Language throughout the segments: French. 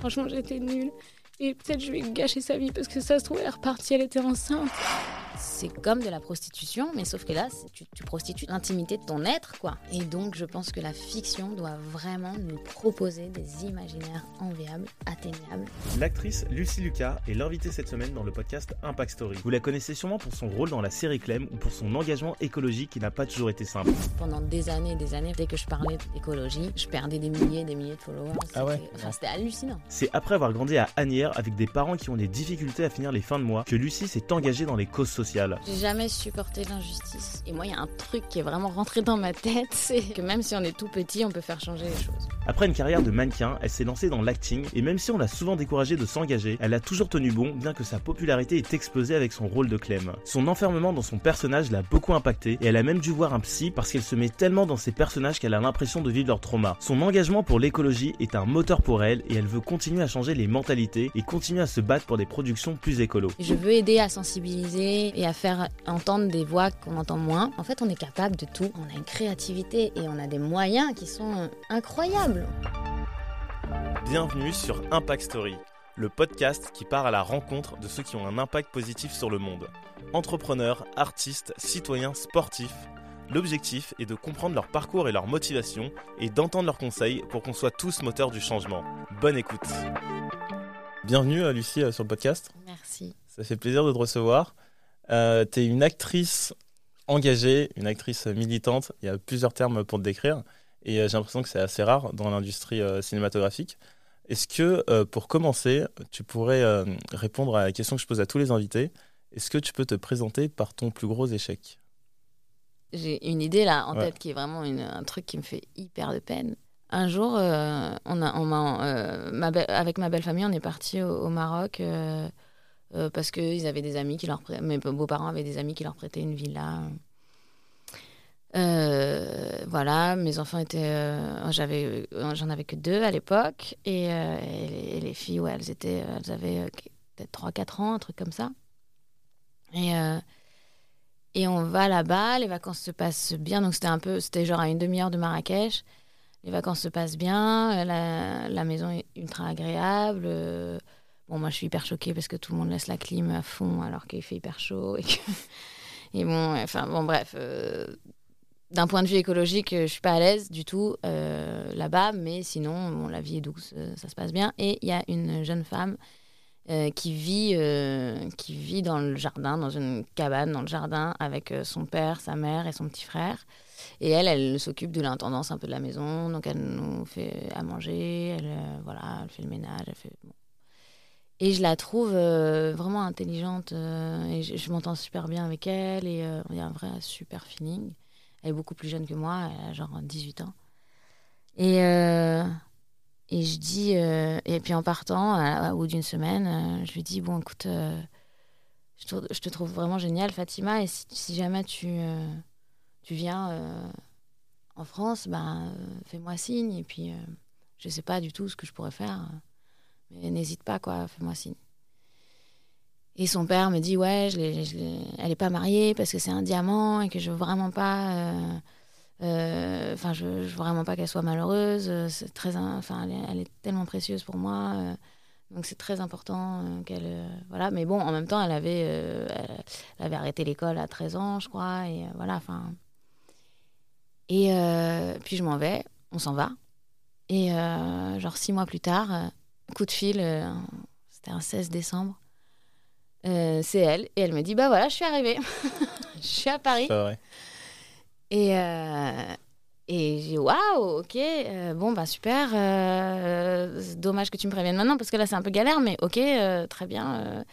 franchement, j'étais nulle. Et peut-être je vais gâcher sa vie parce que ça se trouve, elle est repartie, elle était enceinte c'est comme de la prostitution, mais sauf que là, tu, tu, prostitues l'intimité de ton être, quoi. Et donc, je pense que la fiction doit vraiment nous proposer des imaginaires enviables, atteignables. L'actrice Lucie Lucas est l'invitée cette semaine dans le podcast Impact Story. Vous la connaissez sûrement pour son rôle dans la série Clem ou pour son engagement écologique qui n'a pas toujours été simple. Pendant des années et des années, dès que je parlais d'écologie, je perdais des milliers et des milliers de followers. Ah ouais Enfin, c'était hallucinant. C'est après avoir grandi à Agnières avec des parents qui ont des difficultés à finir les fins de mois que Lucie s'est engagée dans les causes sociales. J'ai jamais supporté l'injustice. Et moi, il y a un truc qui est vraiment rentré dans ma tête, c'est que même si on est tout petit, on peut faire changer les choses. Après une carrière de mannequin, elle s'est lancée dans l'acting et même si on l'a souvent découragée de s'engager, elle a toujours tenu bon, bien que sa popularité ait explosé avec son rôle de Clem. Son enfermement dans son personnage l'a beaucoup impacté et elle a même dû voir un psy parce qu'elle se met tellement dans ses personnages qu'elle a l'impression de vivre leur trauma. Son engagement pour l'écologie est un moteur pour elle et elle veut continuer à changer les mentalités et continuer à se battre pour des productions plus écolo. Je veux aider à sensibiliser et à faire entendre des voix qu'on entend moins. En fait, on est capable de tout. On a une créativité et on a des moyens qui sont incroyables. Bienvenue sur Impact Story, le podcast qui part à la rencontre de ceux qui ont un impact positif sur le monde. Entrepreneurs, artistes, citoyens, sportifs. L'objectif est de comprendre leur parcours et leur motivation et d'entendre leurs conseils pour qu'on soit tous moteurs du changement. Bonne écoute. Bienvenue Lucie sur le podcast. Merci. Ça fait plaisir de te recevoir. Euh, tu es une actrice engagée, une actrice militante. Il y a plusieurs termes pour te décrire. Et euh, j'ai l'impression que c'est assez rare dans l'industrie euh, cinématographique. Est-ce que, euh, pour commencer, tu pourrais répondre à la question que je pose à tous les invités Est-ce que tu peux te présenter par ton plus gros échec? J'ai une idée là en Ouais. tête qui est vraiment une- un truc qui me fait hyper de peine. Un jour, euh, on a, euh, avec ma belle famille, on est parti au, Maroc euh, parce que ils avaient des amis qui leur mes beaux-parents avaient des amis qui leur prêtaient une villa. Voilà, mes enfants étaient, j'avais, j'en avais que deux à l'époque et, les, et les filles, ouais, elles étaient, elles avaient peut-être 3-4 ans, un truc comme ça. Et et on va là-bas, les vacances se passent bien. Donc c'était un peu, c'était genre à une demi-heure de Marrakech. Les vacances se passent bien, euh, la, maison est ultra agréable. euh, Bon, moi je suis hyper choquée parce que tout le monde laisse la clim à fond alors qu'il fait hyper chaud. Et, bon, enfin bon, bref. euh, D'un point de vue écologique, je suis pas à l'aise du tout là-bas, mais sinon, la vie est douce, ça se passe bien. Et il y a une jeune femme qui vit qui vit dans le jardin, dans une cabane dans le jardin avec son père, sa mère et son petit frère. Et elle, elle s'occupe de l'intendance un peu de la maison, donc elle nous fait à manger, elle euh, voilà, elle fait le ménage, elle fait bon. Et je la trouve euh, vraiment intelligente euh, et je, m'entends super bien avec elle et il y a un vrai super feeling. Elle est beaucoup plus jeune que moi, elle a genre 18 ans. Et et je dis, et puis en partant, au bout d'une semaine, je lui dis Bon, écoute, je, te, trouve vraiment géniale, Fatima, et si, jamais tu, tu viens euh, en France, ben, euh, fais-moi signe, et puis euh, je sais pas du tout ce que je pourrais faire, euh, mais n'hésite pas, quoi, fais-moi signe. Et son père me dit Ouais, je elle est pas mariée parce que c'est un diamant et que je veux vraiment pas. Enfin, je, veux vraiment pas qu'elle soit malheureuse. C'est très, in- enfin, elle, est- elle est tellement précieuse pour moi. donc c'est très important qu'elle, voilà. Mais bon, en même temps, elle avait, elle, avait arrêté l'école à 13 ans, je crois, et voilà. Enfin. Et euh, puis je m'en vais, on s'en va. Et euh, genre six mois plus tard, euh, coup de fil, c'était un 16 décembre. c'est elle et elle me dit bah voilà je suis arrivée je suis à Paris C'est vrai. et, et j'ai dit, waouh, ok, euh, bon, bah super. euh, dommage que tu me préviennes maintenant parce que là, c'est un peu galère, mais ok, euh, très bien.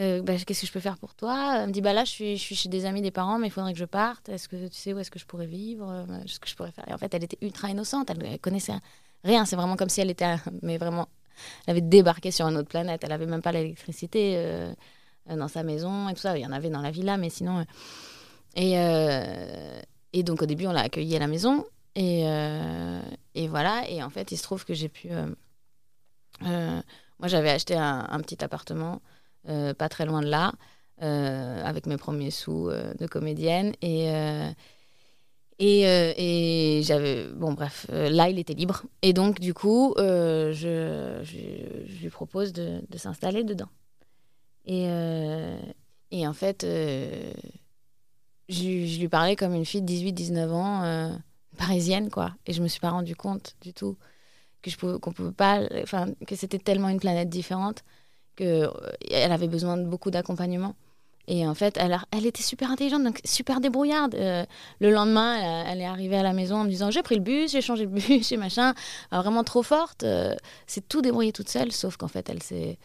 Euh, bah, Qu'est-ce que je peux faire pour toi? Elle me dit, bah là, je suis, je suis chez des amis des parents, mais il faudrait que je parte. Est-ce que tu sais où est-ce que je pourrais vivre? Ce que je pourrais faire. Et en fait, elle était ultra innocente, elle, elle connaissait rien. C'est vraiment comme si elle était, mais vraiment, elle avait débarqué sur une autre planète. Elle avait même pas l'électricité euh, euh, dans sa maison et tout ça. Il y en avait dans la villa, mais sinon. et, et donc au début, on l'a accueilli à la maison. Et, et voilà. Et en fait, il se trouve que j'ai pu. moi, j'avais acheté un, petit appartement pas très loin de là, euh, avec mes premiers sous euh, de comédienne. Et, euh, Et, euh, et j'avais. Bon, bref, euh, là, il était libre. Et donc, du coup, euh, je, je, lui propose de, de s'installer dedans. Et, euh, et en fait, euh, je, je lui parlais comme une fille de 18-19 ans, euh, parisienne, quoi. Et je me suis pas rendu compte du tout que je qu'on pouvait pas. Enfin, que c'était tellement une planète différente que euh, avait besoin de beaucoup d'accompagnement. Et en fait, elle, était super intelligente, donc super débrouillarde. Euh, le lendemain, elle, est arrivée à la maison en me disant J'ai pris le bus, j'ai changé le bus, j'ai machin. Alors, vraiment trop forte. Euh, c'est tout débrouillé toute seule, sauf qu'en fait, elle s'est.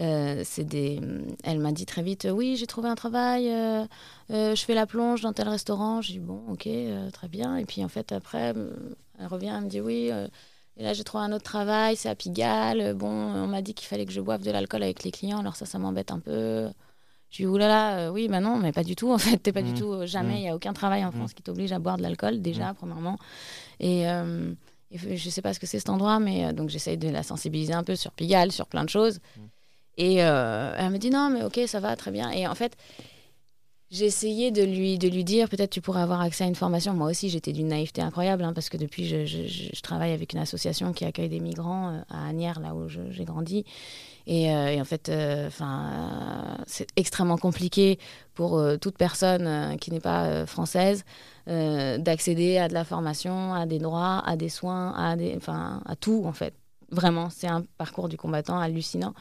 euh, des... Elle m'a dit très vite euh, Oui, j'ai trouvé un travail, euh, euh, je fais la plonge dans tel restaurant. J'ai dit Bon, ok, euh, très bien. Et puis en fait, après, euh, elle revient, elle me dit Oui, euh, et là j'ai trouvé un autre travail, c'est à Pigalle. Euh, Bon, on m'a dit qu'il fallait que je boive de l'alcool avec les clients, alors ça, ça m'embête un peu. Je lui dis oulala, euh, oui, bah non, mais pas du tout. En fait, t'es pas du Mhm. tout. euh, jamais, il Mhm. n'y a aucun travail en France qui t'oblige à boire de l'alcool, déjà, premièrement. Et, euh, et je sais pas ce que c'est cet endroit, mais euh, donc j'essaye de la sensibiliser un peu sur Pigalle, sur plein de choses. Et euh, elle me dit non, mais ok, ça va, très bien. Et en fait, j'ai essayé de lui, de lui dire peut-être tu pourrais avoir accès à une formation. Moi aussi, j'étais d'une naïveté incroyable hein, parce que depuis, je, travaille avec une association qui accueille des migrants euh, à Agnières, là où j'ai grandi. Et, euh, en fait, euh, 'fin, euh, c'est extrêmement compliqué pour toute personne qui n'est pas française d'accéder à de la formation, à des droits, à des soins, à, des, à tout en fait. Vraiment, c'est un parcours du combattant hallucinant.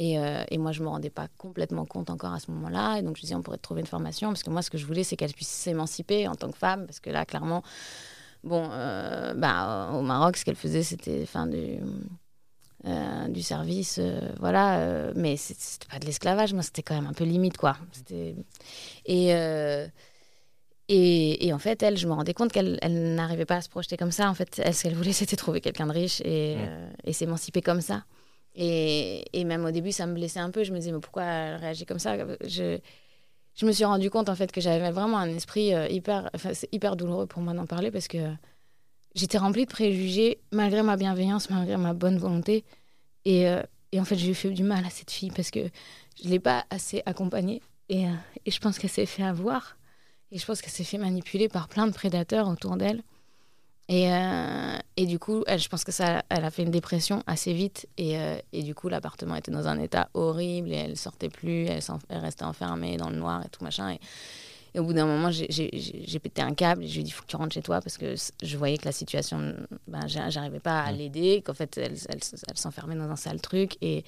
Et, euh, et moi, je me rendais pas complètement compte encore à ce moment-là. Et donc, je disais, on pourrait trouver une formation. Parce que moi, ce que je voulais, c'est qu'elle puisse s'émanciper en tant que femme. Parce que là, clairement, bon, euh, bah, au Maroc, ce qu'elle faisait, c'était fin du, euh, du service. euh, voilà. euh, mais c'était pas de l'esclavage. Moi, c'était quand même un peu limite, quoi. Et. et, et en fait, elle, je me rendais compte qu'elle elle n'arrivait pas à se projeter comme ça. En fait, elle, ce qu'elle voulait, c'était trouver quelqu'un de riche et, Ouais. et s'émanciper comme ça. Et, même au début, ça me blessait un peu. Je me disais, mais pourquoi elle réagit comme ça? Je, me suis rendu compte en fait que j'avais vraiment un esprit euh, hyper. Enfin, hyper douloureux pour moi d'en parler parce que j'étais remplie de préjugés malgré ma bienveillance, malgré ma bonne volonté. Et, euh, en fait, j'ai fait du mal à cette fille parce que je ne l'ai pas assez accompagnée. Euh, et je pense qu'elle s'est fait avoir. Et je pense qu'elle s'est fait manipuler par plein de prédateurs autour d'elle. Et, euh, et du coup, elle, je pense que ça, elle a fait une dépression assez vite. Et, euh, et du coup, l'appartement était dans un état horrible et elle sortait plus. Elle, restait enfermée dans le noir et tout machin. Et, et au bout d'un moment, j'ai- pété un câble et je lui ai dit, il faut que tu rentres chez toi parce que je voyais que la situation, ben, j'a- j'arrivais pas à l'aider, qu'en fait, elle, elle, elle s'enfermait dans un sale truc. Et,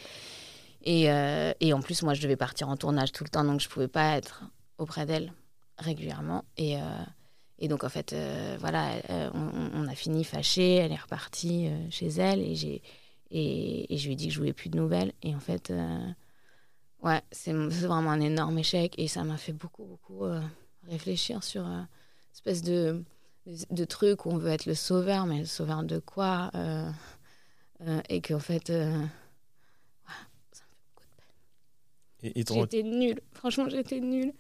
et, euh, et en plus, moi, je devais partir en tournage tout le temps, donc je pouvais pas être auprès d'elle régulièrement. Et, euh, et donc, en fait, euh, voilà, euh, on, on a fini fâché. Elle est repartie euh, chez elle et, j'ai, et, et je lui ai dit que je voulais plus de nouvelles. Et en fait, ouais, c'est, vraiment un énorme échec et ça m'a fait beaucoup, beaucoup réfléchir sur euh, espèce de, de truc où on veut être le sauveur, mais le sauveur de quoi Et qu'en fait, ouais, ça me fait beaucoup de peine. Et, et J'étais nulle. Franchement, j'étais nulle.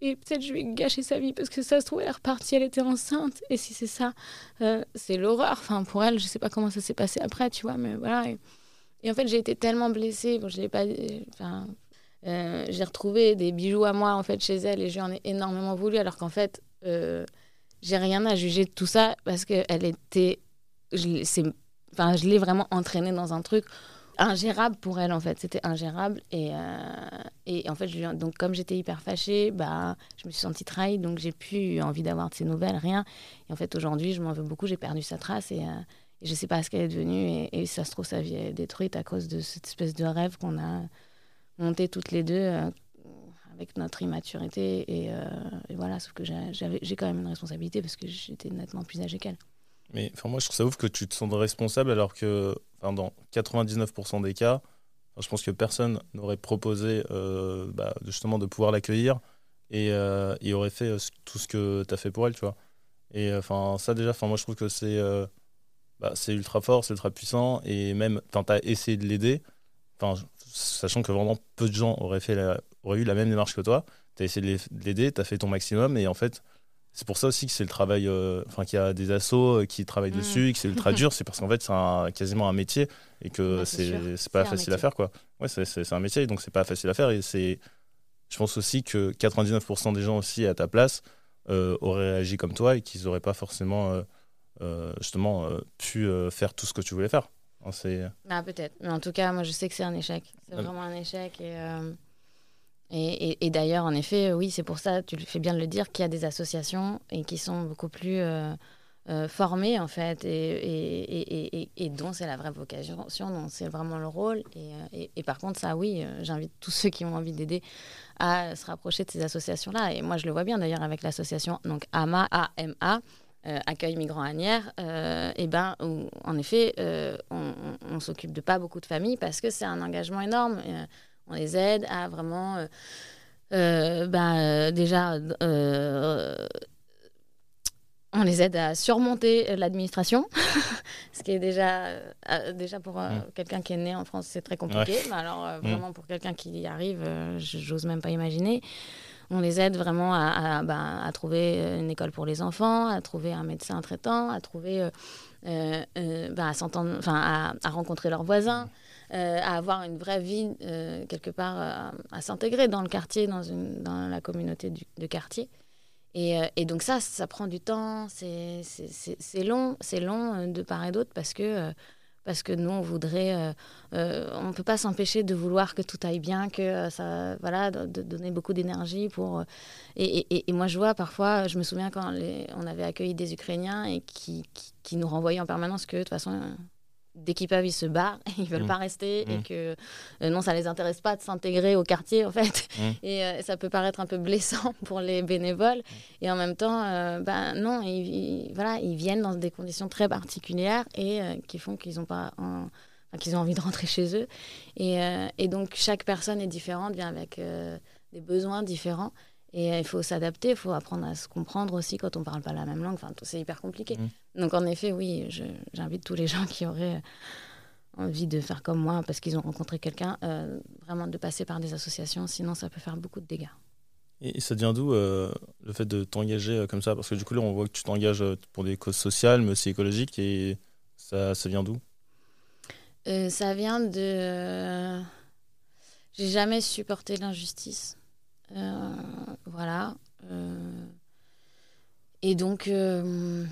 Et peut-être je ai gâché sa vie parce que ça se trouve, elle est repartie, elle était enceinte. Et si c'est ça, euh, c'est l'horreur. Enfin, pour elle, je sais pas comment ça s'est passé après, tu vois, mais voilà. Et, en fait, j'ai été tellement blessée. Bon, je l'ai pas. Enfin, euh, j'ai retrouvé des bijoux à moi en fait chez elle et je lui en ai énormément voulu alors qu'en fait euh, j'ai rien à juger de tout ça parce que elle était enfin je l'ai vraiment entraînée dans un truc ingérable pour elle en fait. C'était ingérable et euh, et en fait donc comme j'étais hyper fâchée bah je me suis sentie trahie donc j'ai plus envie d'avoir de ses nouvelles rien. Et en fait aujourd'hui je m'en veux beaucoup j'ai perdu sa trace et, euh, je sais pas ce qu'elle est devenue et, ça se trouve sa vie est détruite à cause de cette espèce de rêve qu'on a monté toutes les deux euh, avec notre immaturité et, et voilà sauf que j'ai quand même une responsabilité parce que j'étais nettement plus âgée qu'elle Mais enfin, moi, je trouve ça ouf que tu te sens responsable alors que enfin, dans 99% des cas, je pense que personne n'aurait proposé euh, bah, justement de pouvoir l'accueillir et, euh, aurait fait euh, tout ce que tu as fait pour elle, tu vois. Et euh, enfin, ça déjà, enfin, moi, je trouve que c'est bah, ultra fort, c'est ultra puissant et même, tu as essayé de l'aider, sachant que vraiment peu de gens auraient, fait auraient eu la même démarche que toi. Tu as essayé de l'aider, tu as fait ton maximum et en fait, c'est pour ça aussi que c'est le travail, euh, enfin qu'il y a des assos euh, qui travaillent Mm. dessus, et que c'est ultra dur, c'est parce qu'en fait c'est un- quasiment un métier et que Ouais, c'est pas facile à faire quoi. Ouais, c'est- un métier donc c'est pas facile à faire et c'est, je pense aussi que 99% des gens aussi à ta place auraient réagi comme toi et qu'ils n'auraient pas forcément justement pu faire tout ce que tu voulais faire. Bah, peut-être. Mais en tout cas, moi, je sais que c'est un échec. C'est vraiment un échec. Et, et, d'ailleurs, en effet, oui, c'est pour ça, tu fais bien de le dire, qu'il y a des associations et qui sont beaucoup plus euh, formés en fait et, dont c'est la vraie vocation, dont c'est vraiment le rôle. Et, euh, par contre, ça, oui, euh, j'invite tous ceux qui ont envie d'aider à se rapprocher de ces associations-là. Et moi, je le vois bien d'ailleurs avec l'association donc AMA, AMA. accueil migrants Agnières, et ben, où, en effet, on, on, s'occupe de pas beaucoup de familles parce que c'est un engagement énorme. On les aide à vraiment, ben, déjà, on les aide à surmonter euh, l'administration, ce qui est déjà, euh, déjà pour euh, mm. quelqu'un qui est né en France, c'est très compliqué. alors, mm. vraiment, pour quelqu'un qui y arrive, j'ose même pas imaginer. On les aide vraiment à, bah, à, trouver une école pour les enfants, à trouver un médecin traitant, à trouver, bah, à s'entendre, enfin, à, rencontrer leurs voisins, à avoir une vraie vie quelque part, à s'intégrer dans le quartier, dans, la communauté de quartier. Euh, et, donc ça, ça prend du temps, c'est long, c'est long euh, de part et d'autre parce que, euh, parce que nous, on voudrait, on ne peut pas s'empêcher de vouloir que tout aille bien, que ça, voilà, de, donner beaucoup d'énergie pour. Et, moi, je vois parfois, je me souviens quand on avait accueilli des Ukrainiens et qui nous renvoyaient en permanence que de toute façon dès qu'ils peuvent, ils se barrent, ils veulent mm. pas rester et mm. que euh, non, ça les intéresse pas de s'intégrer au quartier en fait. Mm. Et euh, ça peut paraître un peu blessant pour les bénévoles. Et en même temps, euh, ben non, ils, voilà, ils viennent dans des conditions très particulières et qui font qu'ils ont pas qu'ils ont envie de rentrer chez eux. Et, et, donc chaque personne est différente, vient avec des besoins différents. Et il faut s'adapter, il faut apprendre à se comprendre aussi quand on ne parle pas la même langue. Enfin, c'est hyper compliqué. Mm. Donc, en effet, oui, j'invite tous les gens qui auraient envie de faire comme moi parce qu'ils ont rencontré quelqu'un, euh, vraiment de passer par des associations. Sinon, ça peut faire beaucoup de dégâts. Et ça vient d'où euh, le fait de t'engager euh, comme ça? Parce que du coup, là, on voit que tu t'engages pour des causes sociales, mais aussi écologiques. Et ça, ça vient d'où? Ça vient de. J'ai jamais supporté l'injustice. Euh, voilà. Euh, et donc, euh,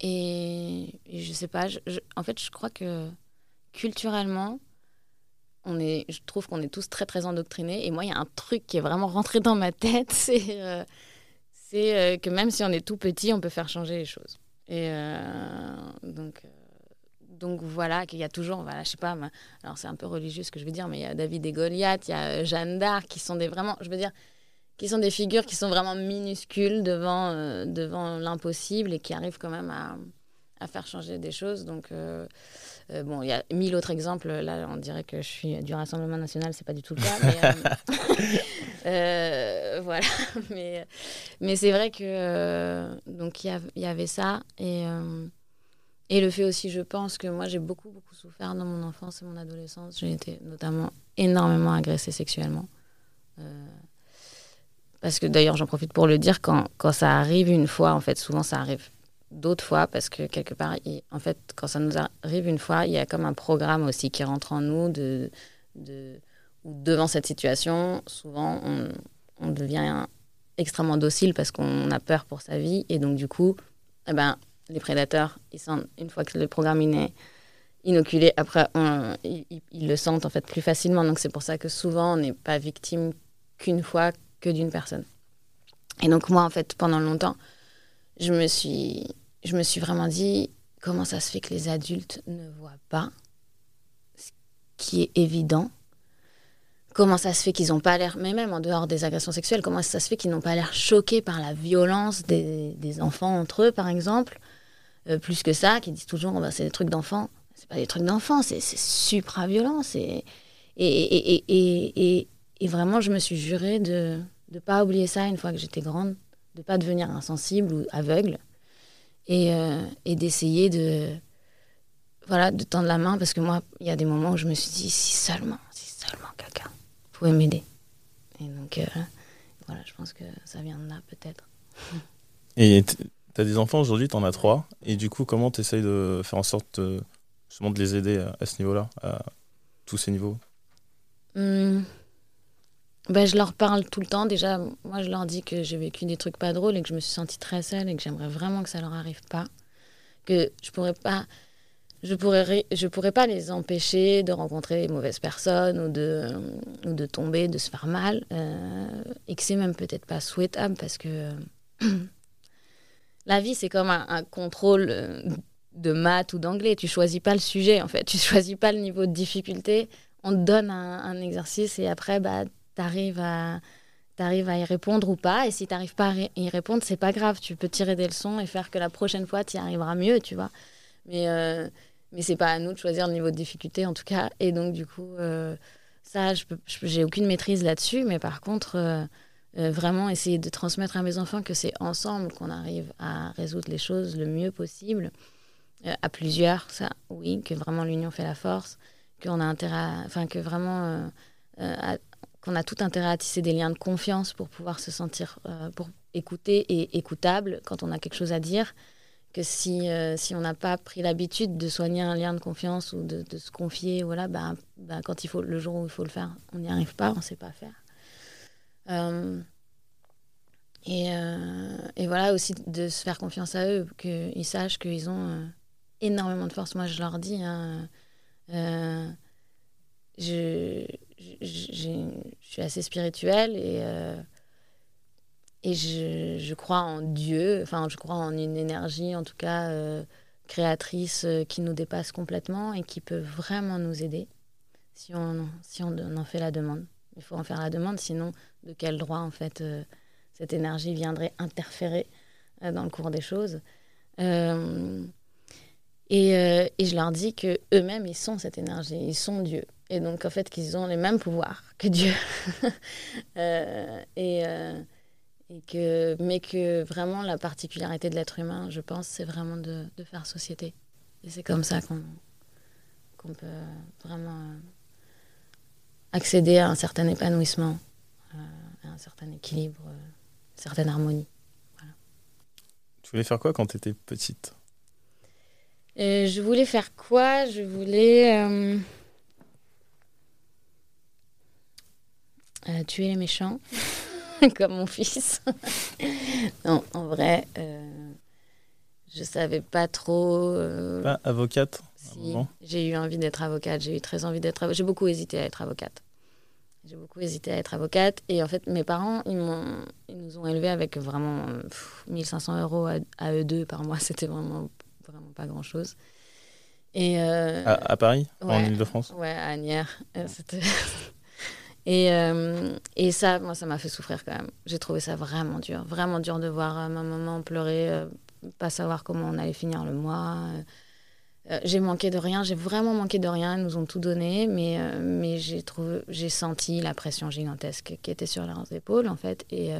et, je sais pas, en fait, je crois que culturellement, on est, je trouve qu'on est tous très très endoctrinés. Et moi, il y a un truc qui est vraiment rentré dans ma tête, c'est que même si on est tout petit, on peut faire changer les choses. Et donc, donc voilà, qu'il y a toujours, voilà, je sais pas, alors c'est un peu religieux ce que je veux dire, mais il y a David et Goliath, il y a euh, Jeanne d'Arc, qui sont des vraiment, je veux dire, qui sont des figures qui sont vraiment minuscules devant, euh, devant l'impossible et qui arrivent quand même à, à faire changer des choses. Donc, euh, bon, il y a mille autres exemples. Là, on dirait que je suis du Rassemblement national, c'est pas du tout le cas. Mais, voilà. Mais, mais c'est vrai que donc il y, y, avait ça et et le fait aussi, je pense que moi, j'ai beaucoup, beaucoup souffert dans mon enfance et mon adolescence. J'ai été notamment énormément agressée sexuellement. Euh, parce que d'ailleurs, j'en profite pour le dire, quand, quand, ça arrive une fois, en fait, souvent ça arrive d'autres fois, parce que quelque part, en fait, quand ça nous arrive une fois, il y a comme un programme aussi qui rentre en nous de, de devant cette situation, souvent, on, on devient extrêmement docile parce qu'on a peur pour sa vie. Et donc, du coup, eh ben, les prédateurs, ils sentent, une fois que le programme est inoculé, après, ils, le sentent en fait plus facilement. Donc c'est pour ça que souvent, on n'est pas victime qu'une fois que d'une personne. Et donc moi, en fait, pendant longtemps, je me suis, je me suis vraiment dit, comment ça se fait que les adultes ne voient pas ce qui est évident? Comment ça se fait qu'ils n'ont pas l'air, mais même en dehors des agressions sexuelles, comment ça se fait qu'ils n'ont pas l'air choqués par la violence des, enfants entre eux, par exemple? Euh, plus que ça, qui disent toujours bah, c'est des trucs d'enfants. C'est pas des trucs d'enfants, c'est supra violent. Et, et, et, et, vraiment, je me suis juré de ne pas oublier ça une fois que j'étais grande, de pas devenir insensible ou aveugle, et, euh, et d'essayer de, voilà, de tendre la main, parce que moi, il y a des moments où je me suis dit, si seulement, si seulement quelqu'un pouvait m'aider. Et donc, euh, voilà, je pense que ça vient de là, peut-être. Et tu as des enfants aujourd'hui, tu en as trois. Et du coup, comment tu essayes de faire en sorte de, de les aider à, ce niveau-là, à tous ces niveaux? Mmh. ben, je leur parle tout le temps. Déjà, moi, je leur dis que j'ai vécu des trucs pas drôles et que je me suis sentie très seule et que j'aimerais vraiment que ça leur arrive pas. Que je pourrais pas, je pourrais, je pourrais pas les empêcher de rencontrer les mauvaises personnes ou de, ou de tomber, de se faire mal. Euh, et que c'est même peut-être pas souhaitable parce que la vie, c'est comme un, contrôle euh, de maths ou d'anglais. Tu choisis pas le sujet, en fait. Tu choisis pas le niveau de difficulté. On te donne un, exercice et après, bah, tu arrives à à y répondre ou pas. Et si tu n'arrives pas à y répondre, c'est pas grave. Tu peux tirer des leçons et faire que la prochaine fois, tu y arriveras mieux, tu vois. Mais, euh, mais c'est pas à nous de choisir le niveau de difficulté, en tout cas. Et donc, du coup, euh, ça, j'ai aucune maîtrise là-dessus. Mais par contre, euh, euh, vraiment essayer de transmettre à mes enfants que c'est ensemble qu'on arrive à résoudre les choses le mieux possible. à plusieurs, ça, oui, que vraiment l'union fait la force. Qu'on a intérêt Enfin, que vraiment... À, qu'on a tout intérêt à tisser des liens de confiance pour pouvoir se sentir, euh, pour écouter et écoutable quand on a quelque chose à dire, que si, euh, si on n'a pas pris l'habitude de soigner un lien de confiance ou de, de se confier, voilà, bah, bah, quand il faut, le jour où il faut le faire, on n'y arrive pas, on ne sait pas faire. Euh, et, et, voilà aussi de se faire confiance à eux, qu'ils sachent qu'ils ont énormément de force. Moi, je leur dis, hein, je je suis assez spirituelle et, euh, et je, je, crois en Dieu, enfin je crois en une énergie en tout cas euh, créatrice euh, qui nous dépasse complètement et qui peut vraiment nous aider si on, si on en fait la demande. Il faut en faire la demande, sinon de quel droit en fait cette énergie viendrait interférer dans le cours des choses. Et, et, je leur dis que eux-mêmes ils sont cette énergie, ils sont Dieu. Et donc, en fait, qu'ils ont les mêmes pouvoirs que Dieu. euh, et, euh, que, mais que vraiment, la particularité de l'être humain, je pense, c'est vraiment de, faire société. Et c'est comme ça qu'on peut vraiment accéder à un certain épanouissement, euh, à un certain équilibre, euh, une certaine harmonie. Voilà. Tu voulais faire quoi quand tu étais petite Je voulais faire quoi? Je voulais Euh, tuer les méchants, comme mon fils. non, en vrai, euh, je savais pas trop. Euh, pas avocate si, J'ai eu envie d'être avocate, j'ai eu très envie d'être avocate. J'ai beaucoup hésité à être avocate. J'ai beaucoup hésité à être avocate. Et en fait, mes parents, ils, m'ont, ils nous ont élevés avec vraiment 1500 euros à, eux deux par mois. C'était vraiment, vraiment pas grand-chose. Et à, Paris En Ile-de-France? Ouais, à Agnières. C'était et, euh, et ça, moi, ça m'a fait souffrir quand même. J'ai trouvé ça vraiment dur. Vraiment dur de voir euh, ma maman pleurer, euh, pas savoir comment on allait finir le mois. J'ai manqué de rien, j'ai vraiment manqué de rien. Ils nous ont tout donné, mais, mais j'ai, trouvé, j'ai senti la pression gigantesque qui était sur leurs épaules, en fait. Et,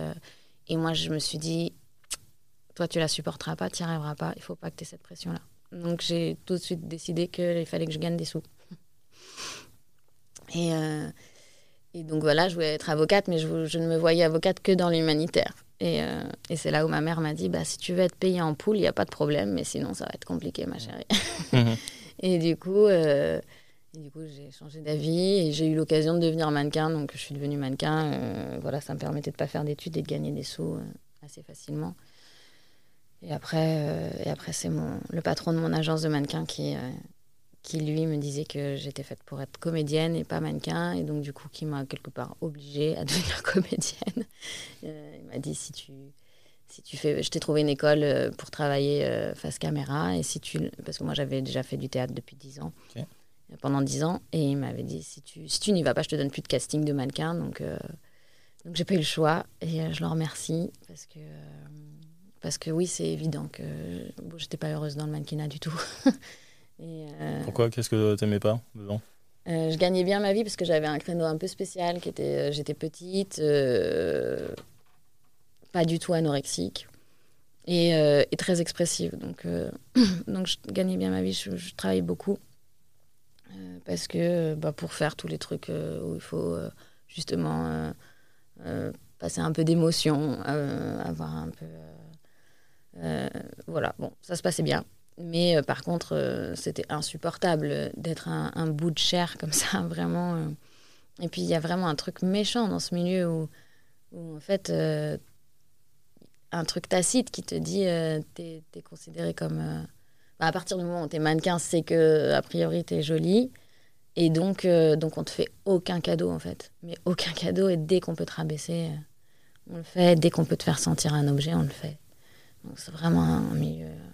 et moi, je me suis dit, toi, tu la supporteras pas, tu n'y arriveras pas, il faut pas que tu aies cette pression-là. Donc, j'ai tout de suite décidé qu'il fallait que je gagne des sous. Et. Et donc voilà, je voulais être avocate, mais je, je ne me voyais avocate que dans l'humanitaire. Et, euh, et c'est là où ma mère m'a dit, bah, si tu veux être payée en poule, il n'y a pas de problème, mais sinon ça va être compliqué, ma chérie. Mhm. et du coup, euh, du coup j'ai changé d'avis et j'ai eu l'occasion de devenir mannequin, donc je suis devenue mannequin. Euh, voilà, ça me permettait de ne pas faire d'études et de gagner des sous assez facilement. Et après, et après c'est mon, le patron de mon agence de mannequin qui, qui lui me disait que j'étais faite pour être comédienne et pas mannequin, et donc du coup qui m'a quelque part obligée à devenir comédienne. Euh, il m'a dit si tu si tu fais, je t'ai trouvé une école euh, pour travailler euh, face caméra, et si tu, parce que moi j'avais déjà fait du théâtre depuis 10 ans, pendant 10 ans, et il m'avait dit si tu si tu n'y vas pas, je te donne plus de casting de mannequin, donc donc j'ai pas eu le choix, et je le remercie parce que parce que oui c'est évident que bon, j'étais pas heureuse dans le mannequinat du tout. Euh, Pourquoi? Qu'est-ce que tu n'aimais pas dedans? euh, je gagnais bien ma vie parce que j'avais un créneau un peu spécial, qui était, euh, j'étais petite, pas du tout anorexique et, et très expressive. Donc, donc je gagnais bien ma vie, je, travaillais beaucoup parce que bah, pour faire tous les trucs où il faut justement passer un peu d'émotion, avoir un peu... voilà, bon, ça se passait bien. Mais euh, par contre, euh, c'était insupportable d'être un, bout de chair comme ça, vraiment Et puis il y a vraiment un truc méchant dans ce milieu où, en fait, euh, un truc tacite qui te dit euh, t'es es considéré comme. Euh, bah, à partir du moment où t'es mannequin, c'est que a priori t'es jolie. Et donc, euh, donc on te fait aucun cadeau en fait. Mais aucun cadeau. Et dès qu'on peut te rabaisser, euh, on le fait. Dès qu'on peut te faire sentir un objet, on le fait. Donc c'est vraiment un milieu euh,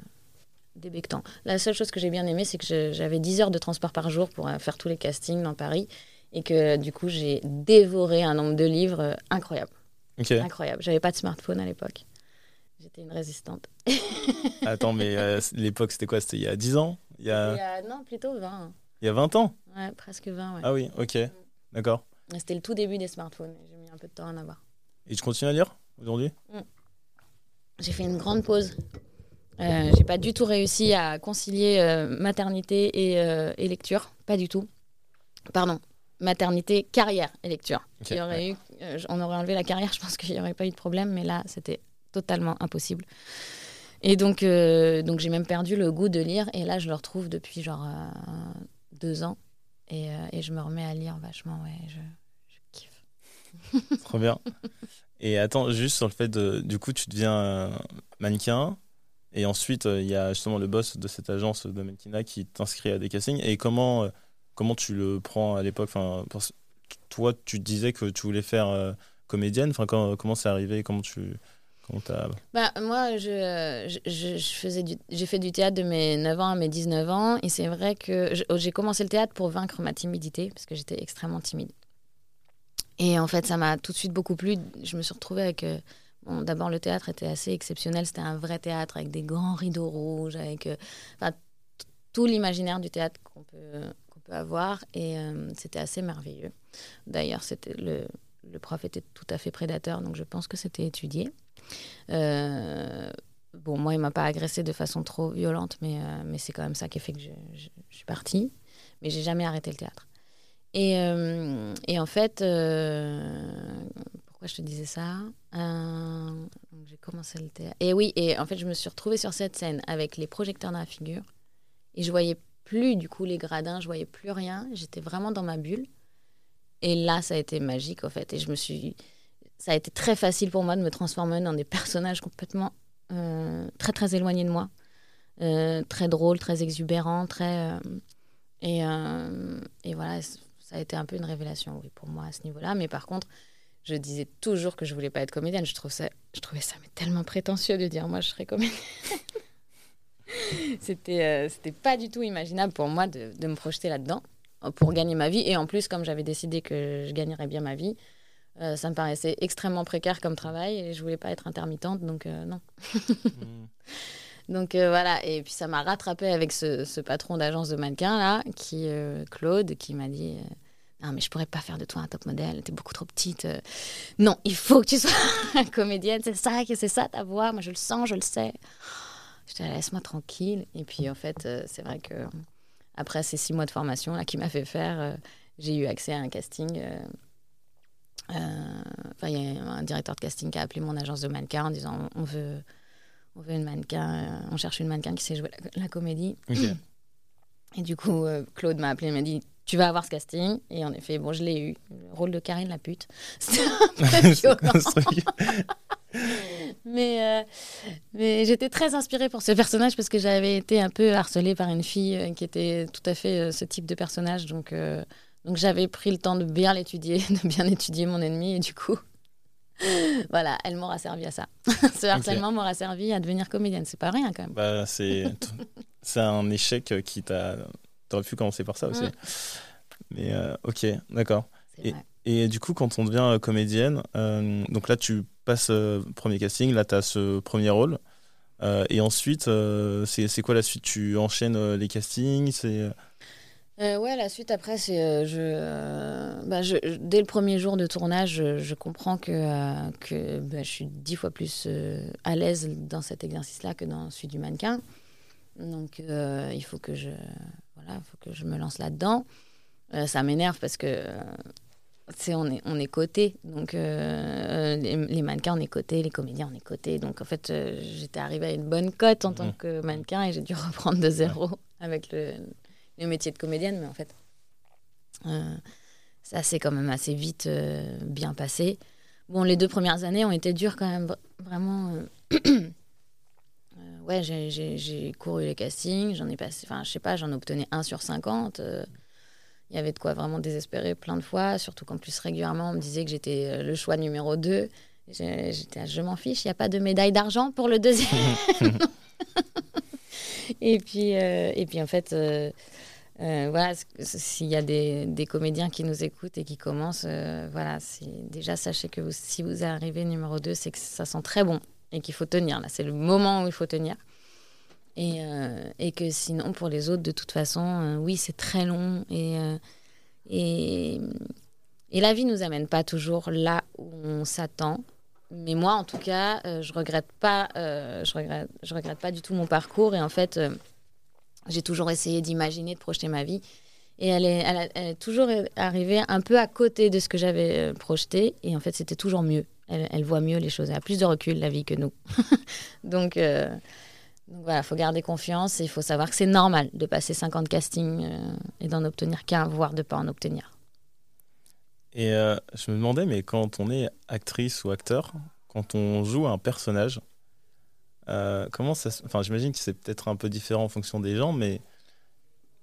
débectant. La seule chose que j'ai bien aimé, c'est que j'avais 10 heures de transport par jour pour euh, faire tous les castings dans Paris. Et que du coup, j'ai dévoré un nombre de livres euh, incroyable. Ok. Incroyable. J'avais pas de smartphone à l'époque. J'étais une résistante. Attends, mais euh, l'époque, c'était quoi? C'était il y a 10 ans? Il y a... Il y a- non, plutôt 20. il y a 20 ans? Ouais, presque 20. Ouais. Ah oui, ok. D'accord. C'était le tout début des smartphones. J'ai mis un peu de temps à en avoir. Et tu continues à lire aujourd'hui? J'ai fait une grande pause. Euh, j'ai pas du tout réussi à concilier euh, maternité et, euh, et lecture. Pas du tout. Pardon. Maternité, carrière et lecture. Ok, Il y aurait eu, on aurait enlevé la carrière, je pense qu'il n'y aurait pas eu de problème, mais là, c'était totalement impossible. Et donc, donc j'ai même perdu le goût de lire. Et là, je le retrouve depuis genre deux ans. Et, et je me remets à lire vachement. Ouais, je, je kiffe. Trop bien. Et attends, juste sur le fait de. Du coup, tu deviens mannequin. Et ensuite, euh, il y a justement le boss de cette agence de mannequinat qui t'inscrit à des castings. Et comment, euh, comment tu le prends à l'époque? Enfin, Toi, tu disais que tu voulais faire euh, comédienne. Enfin, quand- comment c'est arrivé? Comment tu. Bah, moi, je, faisais j'ai fait du théâtre de mes 9 ans à mes 19 ans. Et c'est vrai que je- j'ai commencé le théâtre pour vaincre ma timidité, parce que j'étais extrêmement timide. Et en fait, ça m'a tout de suite beaucoup plu. Je me suis retrouvée avec. euh, D'abord, le théâtre était assez exceptionnel. C'était un vrai théâtre avec des grands rideaux rouges, avec euh, tout l'imaginaire du théâtre qu'on peut, qu'on peut avoir. Et euh, c'était assez merveilleux. D'ailleurs, le, prof était tout à fait prédateur, donc je pense que c'était étudié. Euh, bon, moi, il m'a pas agressé de façon trop violente, mais, mais c'est quand même ça qui a fait que je, suis partie. Mais j'ai jamais arrêté le théâtre. Et, en fait, je te disais ça? Euh, J'ai commencé le théâtre. Et oui, et en fait, je me suis retrouvée sur cette scène avec les projecteurs dans la figure. Et je voyais plus, du coup, les gradins, je voyais plus rien. J'étais vraiment dans ma bulle. Et là, ça a été magique, en fait. Et je me suis ça a été très facile pour moi de me transformer dans des personnages complètement euh, très très éloignés de moi, Euh, très drôles, très exubérants, très et, et voilà, ça a été un peu une révélation oui pour moi à ce niveau-là. Mais par contre, je disais toujours que je voulais pas être comédienne. Je trouve ça, je trouvais ça mais tellement prétentieux de dire moi je serais comédienne. c'était euh, c'était pas du tout imaginable pour moi de, de me projeter là-dedans pour gagner ma vie. Et en plus, comme j'avais décidé que je gagnerais bien ma vie, euh, ça me paraissait extrêmement précaire comme travail et je voulais pas être intermittente, donc euh, non. Donc euh, voilà, et puis ça m'a rattrapé avec ce, ce patron d'agence de mannequins là, qui Claude, qui m'a dit non mais je pourrais pas faire de toi un top modèle, t'es beaucoup trop petite. euh. non, il faut que tu sois comédienne, c'est ça, c'est ça ta voix. Moi je le sens, je le sais. Je te laisse-moi tranquille. Et puis en fait, euh, c'est vrai que après ces six mois de formation là qui m'a fait faire, euh, j'ai eu accès à un casting. euh, euh, Enfin, il y a un directeur de casting qui a appelé mon agence de mannequins en disant on veut, on veut une mannequin, euh, on cherche une mannequin qui sait jouer la, la comédie. Et du coup, euh, Claude m'a appelé, il m'a dit tu vas avoir ce casting. Et en effet, bon, je l'ai eu. Le rôle de Karine la pute. C'était un peu Mais, euh, mais j'étais très inspirée pour ce personnage parce que j'avais été un peu harcelée par une fille euh, qui était tout à fait euh, ce type de personnage. Donc, euh, donc j'avais pris le temps de bien l'étudier, de bien étudier mon ennemi. Et du coup, voilà, elle m'aura servi à ça. ce harcèlement m'aura servi à devenir comédienne. C'est pas rien quand même. Bah, c'est un échec qui t'a. T'aurais pu commencer par ça aussi. Mais euh, ok, d'accord. Et du coup, quand on devient euh, comédienne, euh, donc là, tu passes euh, premier casting, là, tu as ce premier rôle. Et ensuite, c'est quoi la suite? Tu enchaînes les castings c'est... Ouais, la suite après, c'est je, bah, je, dès le premier jour de tournage, je, je comprends que, que bah, je suis dix fois plus à l'aise dans cet exercice-là que dans celui du mannequin. Donc, euh, il faut que je, voilà, il faut que je me lance là-dedans. Euh, ça m'énerve parce que euh, c'est on est on est cotés. Donc, euh, les, les mannequins on est cotés, les comédiens on est cotés. Donc, en fait, j'étais arrivée à une bonne cote en tant Mhm. que mannequin et j'ai dû reprendre de zéro avec le, le métier de comédienne, mais en fait, ça s'est quand même assez vite bien passé. Bon, les deux premières années ont été dures quand même, vraiment. ouais, j'ai couru les castings, j'en ai passé, enfin, je sais pas, j'en obtenais 1 sur 50. Il y avait de quoi vraiment désespérer plein de fois, surtout qu'en plus régulièrement on me disait que j'étais le choix numéro 2. J'étais, je m'en fiche, il n'y a pas de médaille d'argent pour le deuxième. et puis, euh, et puis en fait, euh, euh, voilà, s'il y a des, des, comédiens qui nous écoutent et qui commencent, voilà, déjà sachez que si vous arrivez numéro 2, c'est que ça sent très bon et qu'il faut tenir. Là, c'est le moment où il faut tenir. Et, et, que sinon, pour les autres, de toute façon, oui, c'est très long et, et, et la vie nous amène pas toujours là où on s'attend. Mais moi, en tout cas, euh, je regrette pas, euh, je regrette, je regrette pas du tout mon parcours. Et en fait, euh, j'ai toujours essayé d'imaginer, de projeter ma vie. Et elle est, elle, est toujours arrivée un peu à côté de ce que j'avais projeté. Et en fait, c'était toujours mieux. Elle, voit mieux les choses. Elle a plus de recul, la vie, que nous. donc, donc, voilà, il faut garder confiance et il faut savoir que c'est normal de passer 50 castings et d'en obtenir qu'un, voire de ne pas en obtenir. Et euh, je me demandais, mais quand on est actrice ou acteur, quand on joue un personnage, euh, comment ça Enfin, j'imagine que c'est peut-être un peu différent en fonction des gens, mais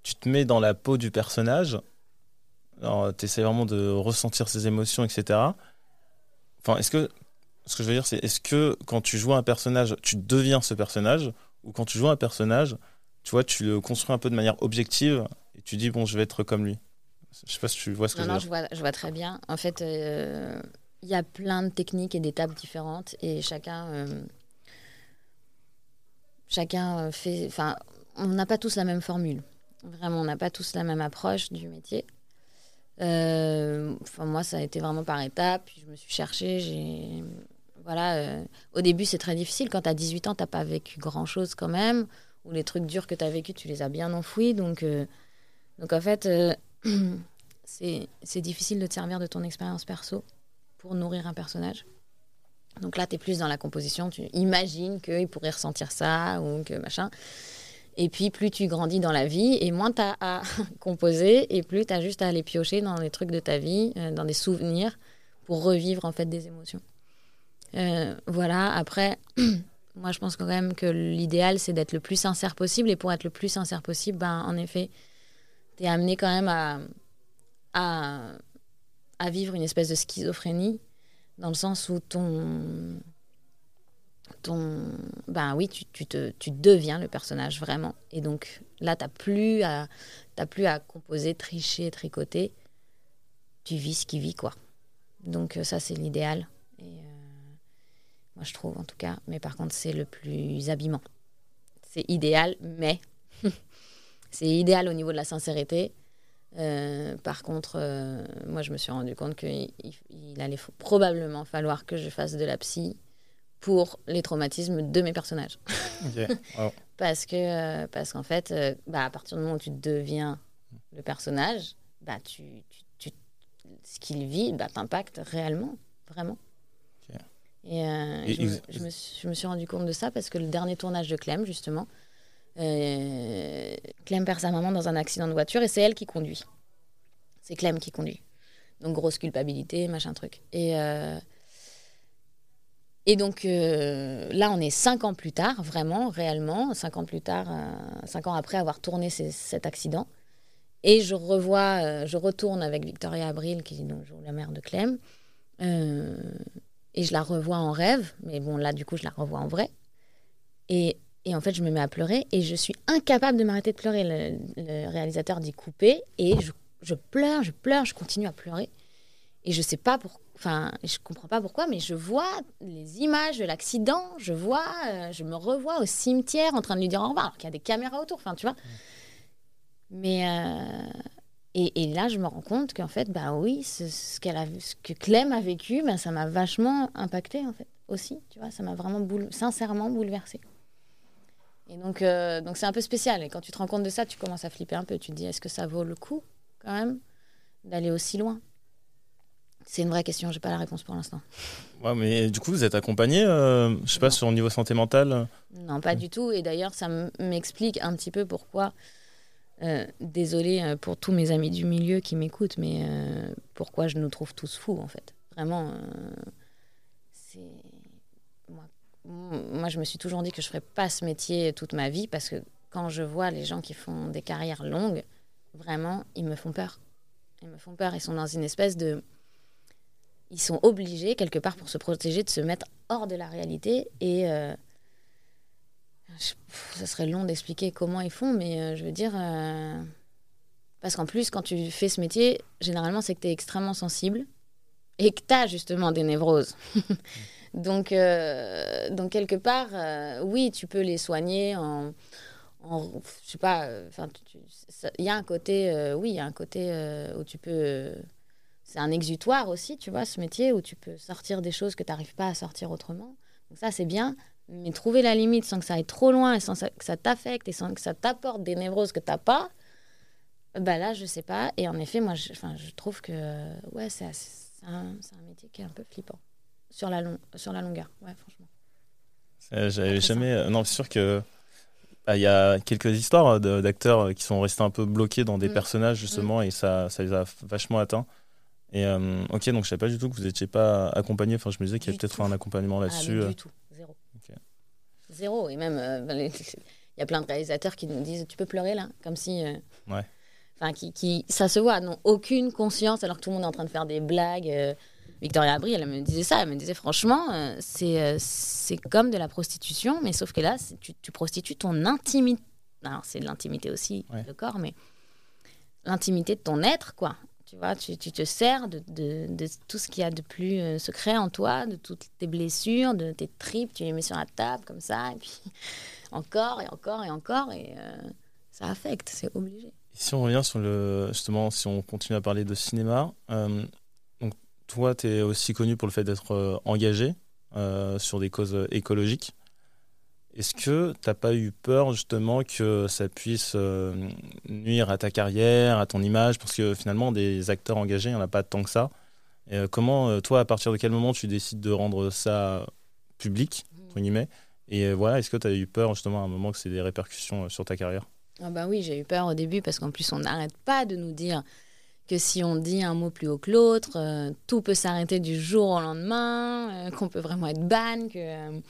tu te mets dans la peau du personnage, tu essaies vraiment de ressentir ses émotions, etc. Enfin, est-ce que. Ce que je veux dire, c'est est-ce que quand tu joues un personnage, tu deviens ce personnage, ou quand tu joues un personnage, tu vois, tu le construis un peu de manière objective et tu dis, bon, je vais être comme lui? Je sais pas si tu vois ce que je veux dire. Non, je vois, très bien. En fait, euh, il y a plein de techniques et d'étapes différentes et chacun, euh, chacun euh, fait. Enfin, on n'a pas tous la même formule. Vraiment, on n'a pas tous la même approche du métier. Enfin, moi, ça a été vraiment par étapes. Puis je me suis cherchée. Voilà. au début, c'est très difficile. Quand tu as 18 ans, tu n'as pas vécu grand chose quand même. Ou les trucs durs que tu as vécu, tu les as bien enfouis. Donc, donc en fait c'est difficile de te servir de ton expérience perso pour nourrir un personnage. Donc là, tu es plus dans la composition, tu imagines qu'il pourrait ressentir ça ou que machin. Et puis, plus tu grandis dans la vie, et moins tu as à composer, et plus tu as juste à aller piocher dans les trucs de ta vie, euh, dans des souvenirs, pour revivre en fait des émotions. Euh, voilà, après, moi je pense quand même que l'idéal, c'est d'être le plus sincère possible, et pour être le plus sincère possible, ben, en effet, tu es amené quand même à, à, à, vivre une espèce de schizophrénie, dans le sens où ton. Ben oui, tu, te, tu deviens le personnage vraiment. Et donc là, tu n'as plus, à, plus à composer, tricher, tricoter. Tu vis ce qui vit, quoi. Donc ça, c'est l'idéal. Euh, moi, je trouve, en tout cas. Mais par contre, c'est le plus habillement. C'est idéal, mais c'est idéal au niveau de la sincérité. Euh, par contre, euh, moi, je me suis rendu compte qu'il il allait probablement falloir que je fasse de la psy pour les traumatismes de mes personnages. parce que euh, parce qu'en fait, bah, à partir du moment où tu deviens le personnage, bah, tu, tu, ce qu'il vit bah, t'impacte réellement, vraiment. Et, je, me, je, me, suis rendu compte de ça parce que le dernier tournage de Clem, justement, euh, Clem perd sa maman dans un accident de voiture et c'est elle qui conduit. C'est Clem qui conduit. Donc grosse culpabilité, machin truc. Et, euh, et donc euh, là, on est cinq ans plus tard, vraiment, réellement, cinq ans plus tard, cinq ans après avoir tourné cet accident. Et je revois, je retourne avec Victoria Abril, qui est la mère de Clem. et je la revois en rêve, mais bon, là, du coup, je la revois en vrai. Et et en fait, je me mets à pleurer et je suis incapable de m'arrêter de pleurer. Le, réalisateur dit couper et je, pleure, je pleure, je continue à pleurer. Et je sais pas pourquoi, enfin, je comprends pas pourquoi, mais je vois les images de l'accident, je vois, euh, je me revois au cimetière en train de lui dire au revoir, alors qu'il y a des caméras autour, enfin, tu vois. Mais. Euh, et, là, je me rends compte qu'en fait, bah oui, ce, a, ce que Clem a vécu, ben, ça m'a vachement impacté, en fait, aussi. Tu vois, ça m'a vraiment boule, sincèrement bouleversée. Et donc, euh, donc c'est un peu spécial. Et quand tu te rends compte de ça, tu commences à flipper un peu. Tu te dis, est-ce que ça vaut le coup, quand même, d'aller aussi loin? C'est une vraie question. J'ai pas la réponse pour l'instant. Ouais, mais du coup, vous êtes accompagné, euh, je sais pas, sur le niveau santé mentale Non, pas du tout. Et d'ailleurs, ça m'explique un petit peu pourquoi euh, désolée pour tous mes amis du milieu qui m'écoutent, mais pourquoi je nous trouve tous fous, en fait Vraiment, c'est. Moi, moi, je me suis toujours dit que je ne ferais pas ce métier toute ma vie parce que quand je vois les gens qui font des carrières longues, vraiment, ils me font peur. Ils me font peur. Ils sont dans une espèce de. Ils sont obligés, quelque part, pour se protéger, de se mettre hors de la réalité. Et. Euh... ça serait long d'expliquer comment ils font, mais euh, je veux dire. Euh, parce qu'en plus, quand tu fais ce métier, généralement, c'est que tu es extrêmement sensible et que tu as justement des névroses. donc, donc, quelque part, oui, tu peux les soigner en je sais pas, il y a un côté, oui, il y a un côté où tu peux, c'est un exutoire aussi, tu vois, ce métier où tu peux sortir des choses que tu n'arrives pas à sortir autrement. Donc ça, c'est bien, mais trouver la limite sans que ça aille trop loin et sans que ça t'affecte et sans que ça t'apporte des névroses que tu n'as pas, bah là, je sais pas. Et en effet, moi, je, je trouve que, ouais, c'est un, un, métier qui est un peu flippant sur la, long, sur la longueur, ouais, franchement. J'avais jamais, non, c'est sûr que bah, il y a quelques histoires d'acteurs qui sont restés un peu bloqués dans des mm. personnages justement mm. et ça, ça les a vachement atteints. Et euh, ok, donc je savais pas du tout que vous n'étiez pas accompagné. Enfin, je me disais qu'il y avait peut-être un accompagnement ah, là-dessus. Ah, du tout, zéro. Zéro. Et même, euh, il y a plein de réalisateurs qui nous disent Tu peux pleurer là Comme si. Euh, ouais. Enfin, qui, qui, ça se voit, n'ont aucune conscience alors que tout le monde est en train de faire des blagues. Victoria Abri, elle me disait ça. Elle me disait franchement, c'est c'est comme de la prostitution, mais sauf que là, tu, tu prostitues ton intimité. Alors, c'est de l'intimité aussi, le corps, mais l'intimité de ton être, quoi. Tu vois, tu, tu te sers de, de, tout ce qu'il y a de plus euh, secret en toi, de toutes tes blessures, de tes tripes, tu les mets sur la table comme ça, et puis encore et encore et encore, et ça affecte, c'est obligé. si on revient sur le. Justement, si on continue à parler de cinéma, toi, tu es aussi connu pour le fait d'être euh, engagé euh, sur des causes euh, écologiques. Est-ce que tu n'as pas eu peur justement que ça puisse nuire à ta carrière, à ton image? Parce que finalement, des acteurs engagés, il n'y en a pas tant que ça. comment, toi, à partir de quel moment tu décides de rendre ça public, entre guillemets? Et voilà, est-ce que tu as eu peur justement à un moment que c'est des répercussions sur ta carrière? Ah bah oui, j'ai eu peur au début parce qu'en plus, on n'arrête pas de nous dire que si on dit un mot plus haut que l'autre, euh, tout peut s'arrêter du jour au lendemain, euh, qu'on peut vraiment être ban, que,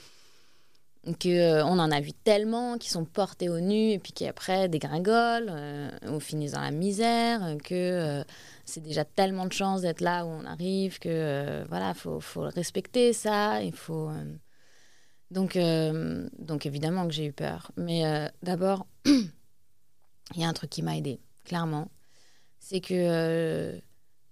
euh, que on en a vu tellement qui sont portés au nu et puis qui après dégringolent ou finissent dans la misère, que c'est déjà tellement de chance d'être là où on arrive, que voilà, faut, faut respecter ça, il faut donc donc évidemment que j'ai eu peur, mais d'abord il y a un truc qui m'a aidé clairement. C'est que euh,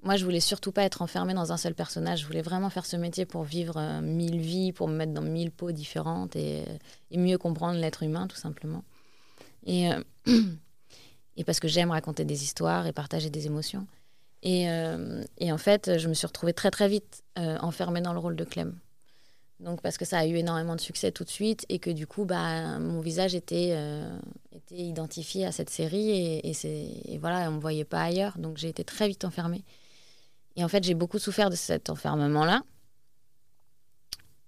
moi, je voulais surtout pas être enfermée dans un seul personnage. Je voulais vraiment faire ce métier pour vivre euh, mille vies, pour me mettre dans mille peaux différentes et, mieux comprendre l'être humain, tout simplement. Et, euh, et parce que j'aime raconter des histoires et partager des émotions. Et, et, en fait, je me suis retrouvée très très vite enfermée dans le rôle de Clem. Donc parce que ça a eu énormément de succès tout de suite et que du coup, bah, mon visage était, euh, identifié à cette série et, et, voilà, on me voyait pas ailleurs. Donc j'ai été très vite enfermée. Et en fait, j'ai beaucoup souffert de cet enfermement-là.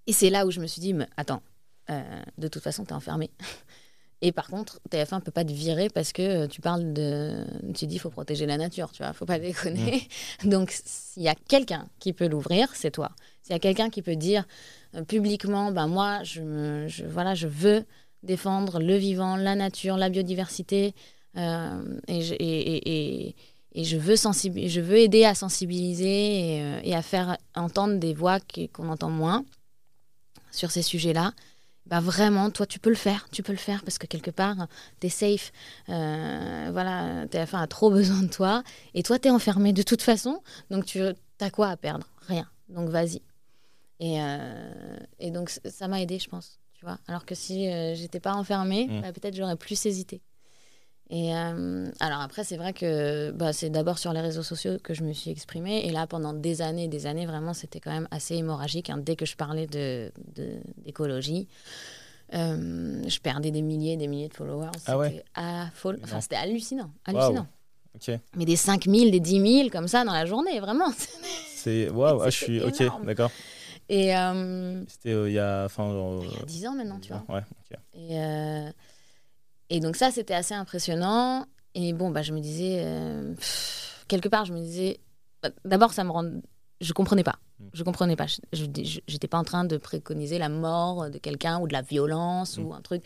Et c'est là où je me suis dit, mais attends, euh, de toute façon, tu es enfermée. Et par contre, TF1 peut pas te virer parce que tu parles de. Tu dis, il faut protéger la nature, tu vois, faut pas déconner. Donc, s'il y a quelqu'un qui peut l'ouvrir, c'est toi. S'il y a quelqu'un qui peut dire euh, publiquement, ben moi, je, je, voilà, je veux défendre le vivant, la nature, la biodiversité, euh, et, je, et, et, je, veux je veux aider à sensibiliser et, euh, à faire entendre des voix qu'on entend moins sur ces sujets-là. Bah vraiment, toi, tu peux le faire. Tu peux le faire parce que quelque part, tu es safe. Euh, voilà, TF1 a trop besoin de toi. Et toi, tu es enfermé de toute façon. Donc, tu as quoi à perdre? Rien. Donc, vas-y. Et, euh, et donc, ça m'a aidé, je pense. Tu vois Alors que si euh, j'étais pas enfermée, mmh. bah, peut-être j'aurais plus hésité. Et euh, alors après, c'est vrai que bah, c'est d'abord sur les réseaux sociaux que je me suis exprimée. Et là, pendant des années, des années, vraiment, c'était quand même assez hémorragique. Hein. Dès que je parlais d'écologie, de, je perdais des milliers des milliers de followers. Ah ouais enfin, C'était hallucinant. hallucinant. Mais des 5000, des 10 000 comme ça dans la journée, vraiment. C'est waouh, ah, je suis ok, d'accord. Et euh, c'était euh, il y a enfin il y a 10 ans maintenant, tu vois. Ouais, Et, euh, et donc ça c'était assez impressionnant Et bon, bah, je me disais, euh, quelque part, je me disais, bah, d'abord, ça me rend. Je comprenais pas. Mm. Je comprenais pas. Je n'étais pas en train de préconiser la mort de quelqu'un ou de la violence ou Mm. un truc.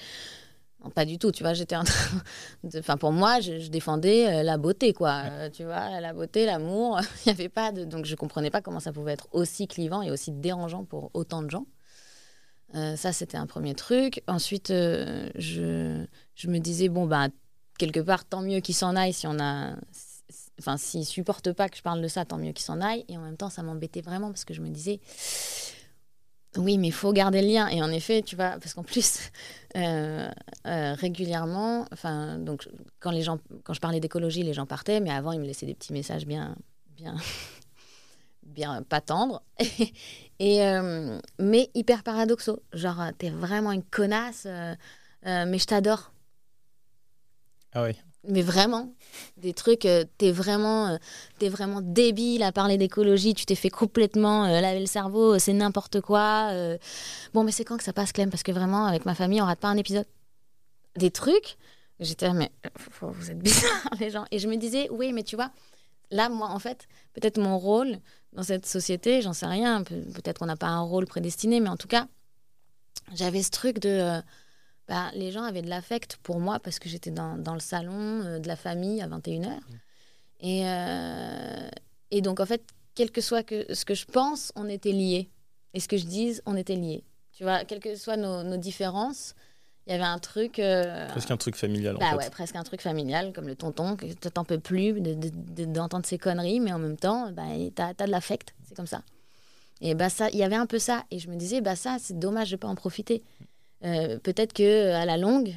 Non, pas du tout, tu vois. J'étais en train de. Enfin, pour moi, je, je défendais euh, la beauté, quoi. Euh, tu vois, la beauté, l'amour. Il n'y avait pas de. Donc, je comprenais pas comment ça pouvait être aussi clivant et aussi dérangeant pour autant de gens. Euh, ça, c'était un premier truc. Ensuite, euh, je, je me disais, bon, bah, quelque part, tant mieux qu'il s'en aille si on a. Enfin, s'il supporte pas que je parle de ça, tant mieux qu'il s'en aille. Et en même temps, ça m'embêtait vraiment parce que je me disais, oui, mais il faut garder le lien. Et en effet, tu vois, parce qu'en plus, euh, euh, régulièrement, enfin, donc, quand, les gens, quand je parlais d'écologie, les gens partaient, mais avant, ils me laissaient des petits messages bien, bien, bien pas tendres. Et, euh, mais hyper paradoxaux. Genre, t'es vraiment une connasse, mais je t'adore. Ah ouais. Mais vraiment, des trucs, euh, t'es vraiment, euh, vraiment débile à parler d'écologie, tu t'es fait complètement euh, laver le cerveau, euh, c'est n'importe quoi. euh. Bon, mais c'est quand que ça passe, Clem? Parce que vraiment, avec ma famille, on rate pas un épisode. Des trucs, j'étais mais vous êtes bizarres, les gens. Et je me disais, oui, mais tu vois, là, moi, en fait, peut-être mon rôle dans cette société, j'en sais rien, peut- peut-être qu'on n'a pas un rôle prédestiné, mais en tout cas, j'avais ce truc de. Bah, les gens avaient de l'affect pour moi parce que j'étais dans, dans le salon euh, de la famille à 21h. Et, euh, et donc, en fait, quel que soit que, ce que je pense, on était liés. Et ce que je dise, on était liés. Tu vois, quelles que soient nos, nos différences, il y avait un truc. euh, Presque un truc familial en bah fait. ouais, presque un truc familial, comme le tonton, que t- t'en peux plus de- de- de- d'entendre ces conneries, mais en même temps, bah, t'as as de l'affect, c'est comme ça. Et bah ça, il y avait un peu ça, et je me disais, bah ça, c'est dommage de pas en profiter. Euh, peut-être que à la longue,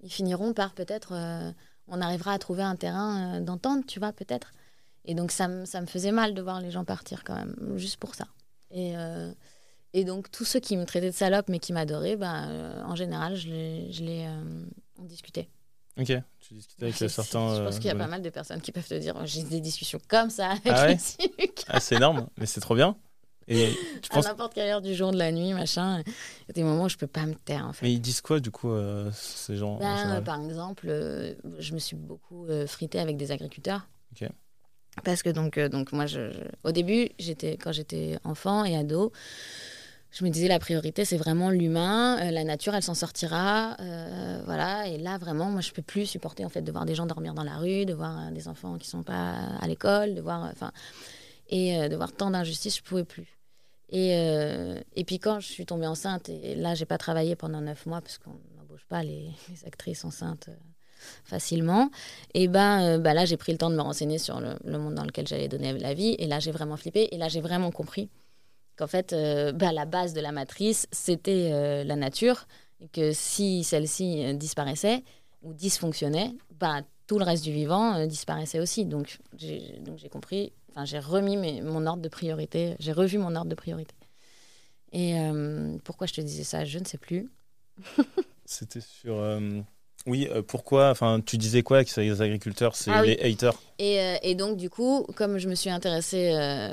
ils finiront par peut-être, euh, on arrivera à trouver un terrain euh, d'entente, tu vois, peut-être. Et donc ça, me- ça me faisait mal de voir les gens partir quand même, juste pour ça. Et, et donc tous ceux qui me traitaient de salope mais qui m'adoraient, bah, en général, je les, je les on discutait. Ok. Tu discutais avec certains. Je pense qu'il y a pas mal de personnes qui peuvent te dire j'ai des discussions comme ça avec Ah ouais Ah, c'est énorme, mais c'est trop bien. Et tu à n'importe quelle heure du jour, de la nuit, machin. Il y a des moments où je peux pas me taire en fait. Mais ils disent quoi du coup, euh, ces gens en Ben, par exemple, euh, je me suis beaucoup euh, fritée avec des agriculteurs. Parce que donc, euh, donc moi, je, je- au début, j'étais quand j'étais enfant et ado, je me disais la priorité, c'est vraiment l'humain, euh, la nature, elle s'en sortira, euh, voilà. Et là, vraiment, moi, je peux plus supporter en fait de voir des gens dormir dans la rue, de voir euh, des enfants qui sont pas à l'école, de voir, enfin, et de voir tant d'injustices, je pouvais plus. Et, euh, et puis quand je suis tombée enceinte, et là, j'ai pas travaillé pendant neuf mois parce qu'on n'embauche pas les, actrices enceintes euh, facilement. Et ben, euh, bah là, j'ai pris le temps de me renseigner sur le, monde dans lequel j'allais donner la vie. Et là, j'ai vraiment flippé. Et là, j'ai vraiment compris qu'en fait, bah, la base de la matrice, c'était la nature. Et que si celle-ci disparaissait ou dysfonctionnait, bah, tout le reste du vivant disparaissait aussi. Donc j'ai compris, enfin, j'ai remis mes- mon ordre de priorité, j'ai revu mon ordre de priorité. Et euh, pourquoi je te disais ça, je ne sais plus. C'était sur. euh, Oui, euh, pourquoi Enfin, tu disais quoi que les agriculteurs, c'est Ah oui. les haters Et, et donc, du coup, comme je me suis intéressée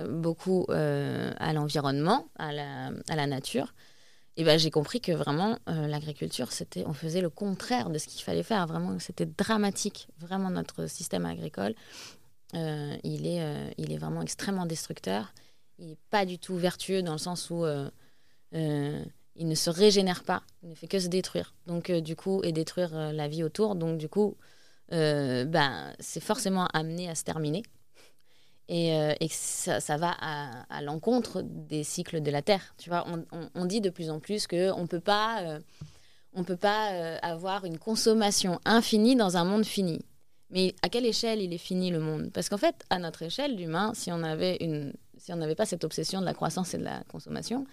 beaucoup à l'environnement, à la, à la nature, et ben, j'ai compris que vraiment, l'agriculture, c'était, on faisait le contraire de ce qu'il fallait faire. Vraiment, c'était dramatique. Vraiment, notre système agricole, euh, il, est, euh, il est vraiment extrêmement destructeur. Il n'est pas du tout vertueux dans le sens où euh, il ne se régénère pas. Il ne fait que se détruire. Donc, du coup, et détruire la vie autour. Donc, du coup, ben, c'est forcément amené à se terminer. Et, ça, va à, l'encontre des cycles de la Terre. Tu vois, on, dit de plus en plus qu'on ne peut pas, on peut pas avoir une consommation infinie dans un monde fini. Mais à quelle échelle il est fini le monde? Parce qu'en fait, à notre échelle d'humain, si on avait une, si on n'avait pas cette obsession de la croissance et de la consommation,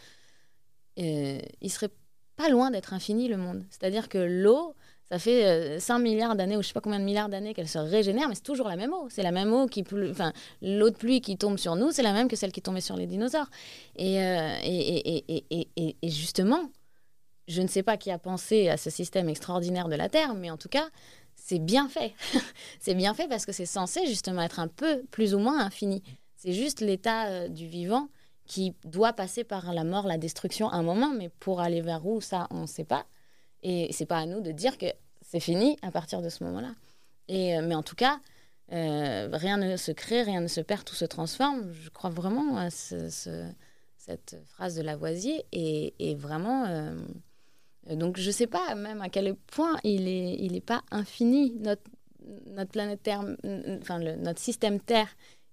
euh, il serait pas loin d'être infini le monde. C'est-à-dire que l'eau, ça fait euh, 5 milliards d'années ou je sais pas combien de milliards d'années qu'elle se régénère, mais c'est toujours la même eau. C'est la même eau qui, pleut- enfin, l'eau de pluie qui tombe sur nous, c'est la même que celle qui tombait sur les dinosaures. Et, euh, et, et, et justement, je ne sais pas qui a pensé à ce système extraordinaire de la Terre, mais en tout cas, c'est bien fait. c'est bien fait parce que c'est censé justement être un peu plus ou moins infini. C'est juste l'état euh, du vivant qui doit passer par la mort, la destruction à un moment, mais pour aller vers où, ça, on ne sait pas. Et c'est pas à nous de dire que c'est fini à partir de ce moment-là. Et, mais en tout cas, rien ne se crée, rien ne se perd, tout se transforme. Je crois vraiment à cette phrase de Lavoisier. Et, et vraiment, donc je ne sais pas même à quel point il n'est il est pas infini. Notre, notre planète Terre, enfin notre système Terre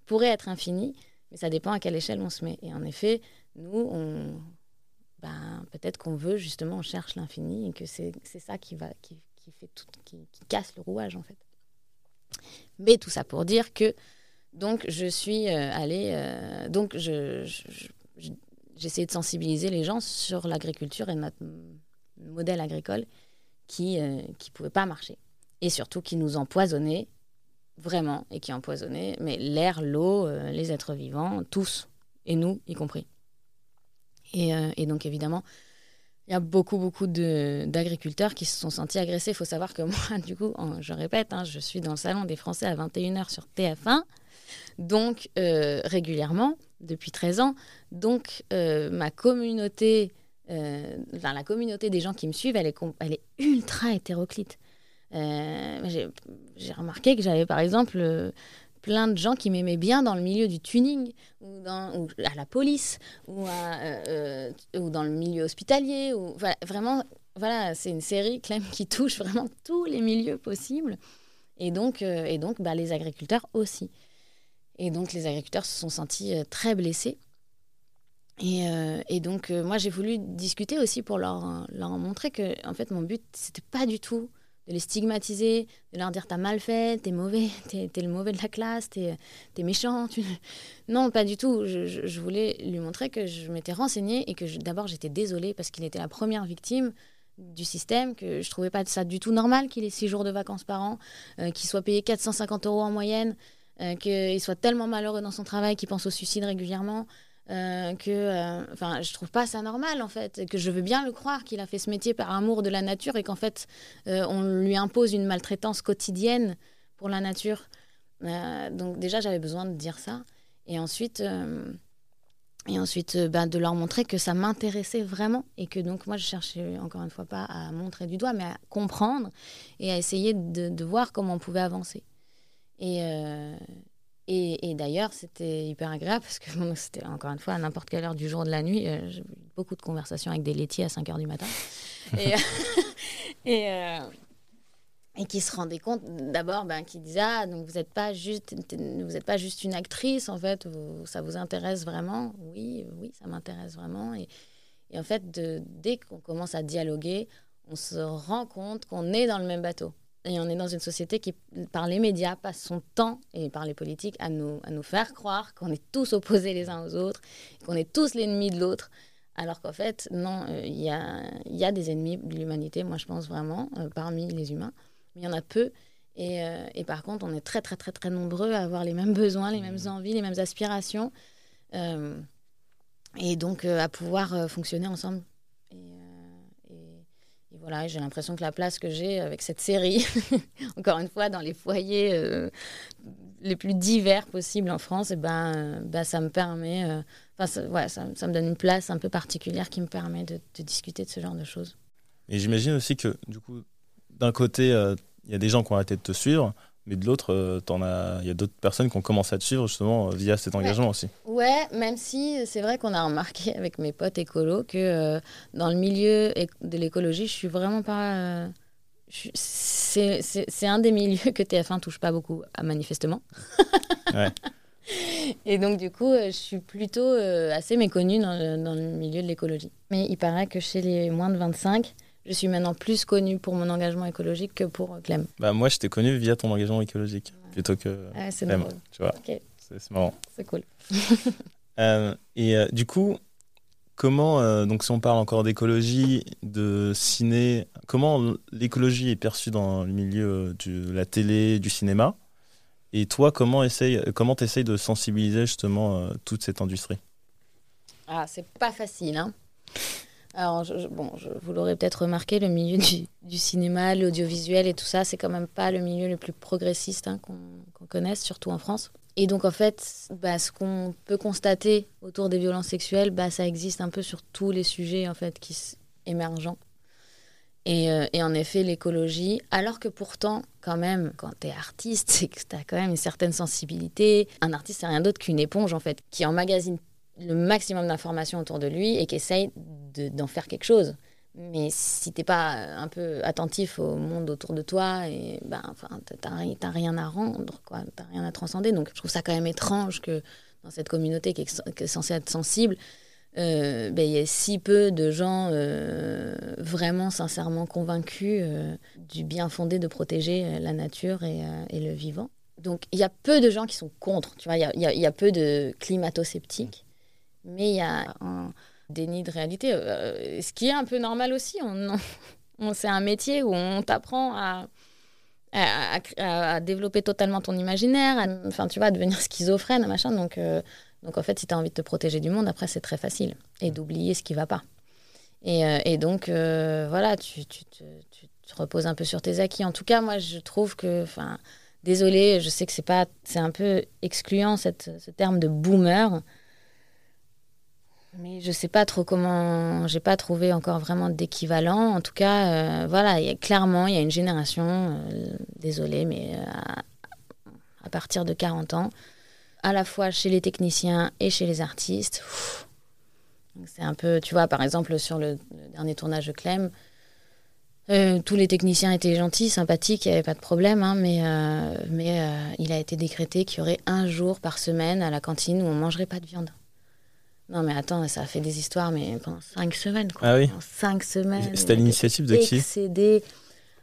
pourrait être infini, mais ça dépend à quelle échelle on se met. Et en effet, nous, ben, peut-être qu'on veut justement, on cherche l'infini et que c'est ça qui, va, qui, qui fait tout, qui, casse le rouage en fait. Mais tout ça pour dire que donc je suis euh, allée, euh, donc je, essayé de sensibiliser les gens sur l'agriculture et notre modèle agricole qui ne euh, pouvait pas marcher et surtout qui nous empoisonnait vraiment et qui empoisonnait mais l'air, l'eau, les êtres vivants, tous et nous y compris. Euh, et, donc, évidemment, il y a beaucoup, beaucoup d'agriculteurs qui se sont sentis agressés. Il faut savoir que moi, du coup, je répète, hein, je suis dans le Salon des Français à 21h sur TF1, donc euh, régulièrement, depuis 13 ans. Donc, euh, ma communauté, enfin, la communauté des gens qui me suivent, elle est, ultra hétéroclite. J'ai remarqué que j'avais, par exemple, plein de gens qui m'aimaient bien dans le milieu du tuning, ou, dans, à la police, ou, euh, dans le milieu hospitalier. Vraiment, voilà, c'est une série Clem, qui touche vraiment tous les milieux possibles. Et donc, euh, bah, les agriculteurs aussi. Et donc les agriculteurs se sont sentis euh, très blessés. Et, et donc moi j'ai voulu discuter aussi pour leur, montrer que en fait mon but c'était pas du tout de les stigmatiser, de leur dire t'as mal fait, t'es mauvais, t'es es le mauvais de la classe, t'es es méchant. Non, pas du tout. Je, voulais lui montrer que je m'étais renseignée et que d'abord j'étais désolée parce qu'il était la première victime du système, que je trouvais pas ça du tout normal qu'il ait six jours de vacances par an, euh, qu'il soit payé 450 euros en moyenne, euh, qu'il soit tellement malheureux dans son travail qu'il pense au suicide régulièrement, euh, que euh, enfin je trouve pas ça normal en fait que je veux bien le croire qu'il a fait ce métier par amour de la nature et qu'en fait euh, on lui impose une maltraitance quotidienne pour la nature. Donc déjà j'avais besoin de dire ça. Et ensuite et ensuite bah, de leur montrer que ça m'intéressait vraiment et que donc moi je cherchais encore une fois pas à montrer du doigt mais à comprendre et à essayer de, de voir comment on pouvait avancer. Et et, d'ailleurs, c'était hyper agréable parce que c'était encore une fois à n'importe quelle heure du jour ou de la nuit. Euh, j'ai eu beaucoup de conversations avec des laitiers à 5 heures du matin. et, et, euh, et, qui se rendaient compte d'abord, ben, qui disaient Ah, donc vous n'êtes pas, juste, vous pas juste une actrice, en fait, ça vous intéresse vraiment? Oui, oui, ça m'intéresse vraiment. Et, et en fait, de, dès qu'on commence à dialoguer, on se rend compte qu'on est dans le même bateau. Et on est dans une société qui, par les médias, passe son temps, et par les politiques, à nous, à nous faire croire qu'on est tous opposés les uns aux autres, qu'on est tous l'ennemi de l'autre. Alors qu'en fait, non, euh, il y, a, y, a, des ennemis de l'humanité, moi je pense vraiment, euh, parmi les humains. Mais il y en a peu. Et, euh, et, par contre, on est très, très, très, très nombreux à avoir les mêmes besoins, les mêmes envies, les mêmes aspirations. et donc à pouvoir fonctionner ensemble. Voilà, j'ai l'impression que la place que j'ai avec cette série, encore une fois, dans les foyers euh, les plus divers possibles en France, et eh ben, bah, ça me permet, euh, ça, ça, me donne une place un peu particulière qui me permet de discuter de ce genre de choses. Et j'imagine aussi que, du coup, d'un côté, il y a des gens qui ont arrêté de te suivre, mais de l'autre, euh, il y a d'autres personnes qui ont commencé à te suivre justement euh, via cet engagement aussi. Ouais, même si c'est vrai qu'on a remarqué avec mes potes écolos que euh, dans le milieu de l'écologie, je suis vraiment pas. c'est un des milieux que TF1 touche pas beaucoup, manifestement. ouais. Et donc, du coup, je suis plutôt assez méconnue dans le, dans le milieu de l'écologie. Mais il paraît que chez les moins de 25, je suis maintenant plus connue pour mon engagement écologique que pour Clem. Bah, moi, je t'ai connue via ton engagement écologique plutôt que c'est Clem. Tu vois, c'est marrant. C'est cool. Euh, et euh, du coup, comment, euh, donc si on parle encore d'écologie, de ciné, comment l'écologie est perçue dans le milieu de la télé, du cinéma? Et toi, comment essaye, comment essayes de sensibiliser justement toute cette industrie? Ah, c'est pas facile, hein alors, bon, vous l'aurez peut-être remarqué, le milieu du, cinéma, l'audiovisuel et tout ça, c'est quand même pas le milieu le plus progressiste hein, qu'on connaisse, surtout en France. Et donc, en fait, bah, ce qu'on peut constater autour des violences sexuelles, bah, ça existe un peu sur tous les sujets en fait, qui émergents. Et, euh, et en effet, l'écologie, alors que pourtant, quand même, quand tu es artiste, c'est que tu as quand même une certaine sensibilité. Un artiste, c'est rien d'autre qu'une éponge, en fait, qui emmagasine le maximum d'informations autour de lui et qui essaye d'en faire quelque chose. Mais si t'es pas un peu attentif au monde autour de toi, et ben, enfin, t'as rien à rendre, quoi, t'as rien à transcender. Donc, je trouve ça quand même étrange que dans cette communauté qui est, censée être sensible, euh, ben, il y ait si peu de gens euh, vraiment sincèrement convaincus euh, du bien fondé de protéger la nature et, le vivant. Donc, il y a peu de gens qui sont contre, tu vois, il y a, y a, peu de climato-sceptiques, mais il y a un déni de réalité, euh, ce qui est un peu normal aussi. On, on c'est un métier où on t'apprend à, à, développer totalement ton imaginaire, enfin, tu vois, à devenir schizophrène, machin. Donc, euh, donc en fait, si tu as envie de te protéger du monde, après, c'est très facile. Et d'oublier ce qui va pas. Et, euh, et donc, voilà, tu, tu, tu, tu, te reposes un peu sur tes acquis. En tout cas, moi, je trouve que, enfin, désolé, je sais que c'est pas, c'est un peu excluant cette, ce terme de boomer. Mais je sais pas trop comment. J'ai pas trouvé encore vraiment d'équivalent. En tout cas, euh, voilà, clairement, il y a une génération, euh, désolé, mais euh, à, partir de 40 ans, à la fois chez les techniciens et chez les artistes. C'est un peu, tu vois, par exemple, sur le, dernier tournage de Clem, tous les techniciens étaient gentils, sympathiques, il n'y avait pas de problème, hein, mais, mais il a été décrété qu'il y aurait un jour par semaine à la cantine où on mangerait pas de viande. Non, mais attends, ça a fait des histoires, mais pendant cinq semaines. Quoi. Ah oui Pendant cinq semaines. C'était l'initiative de qui excédé.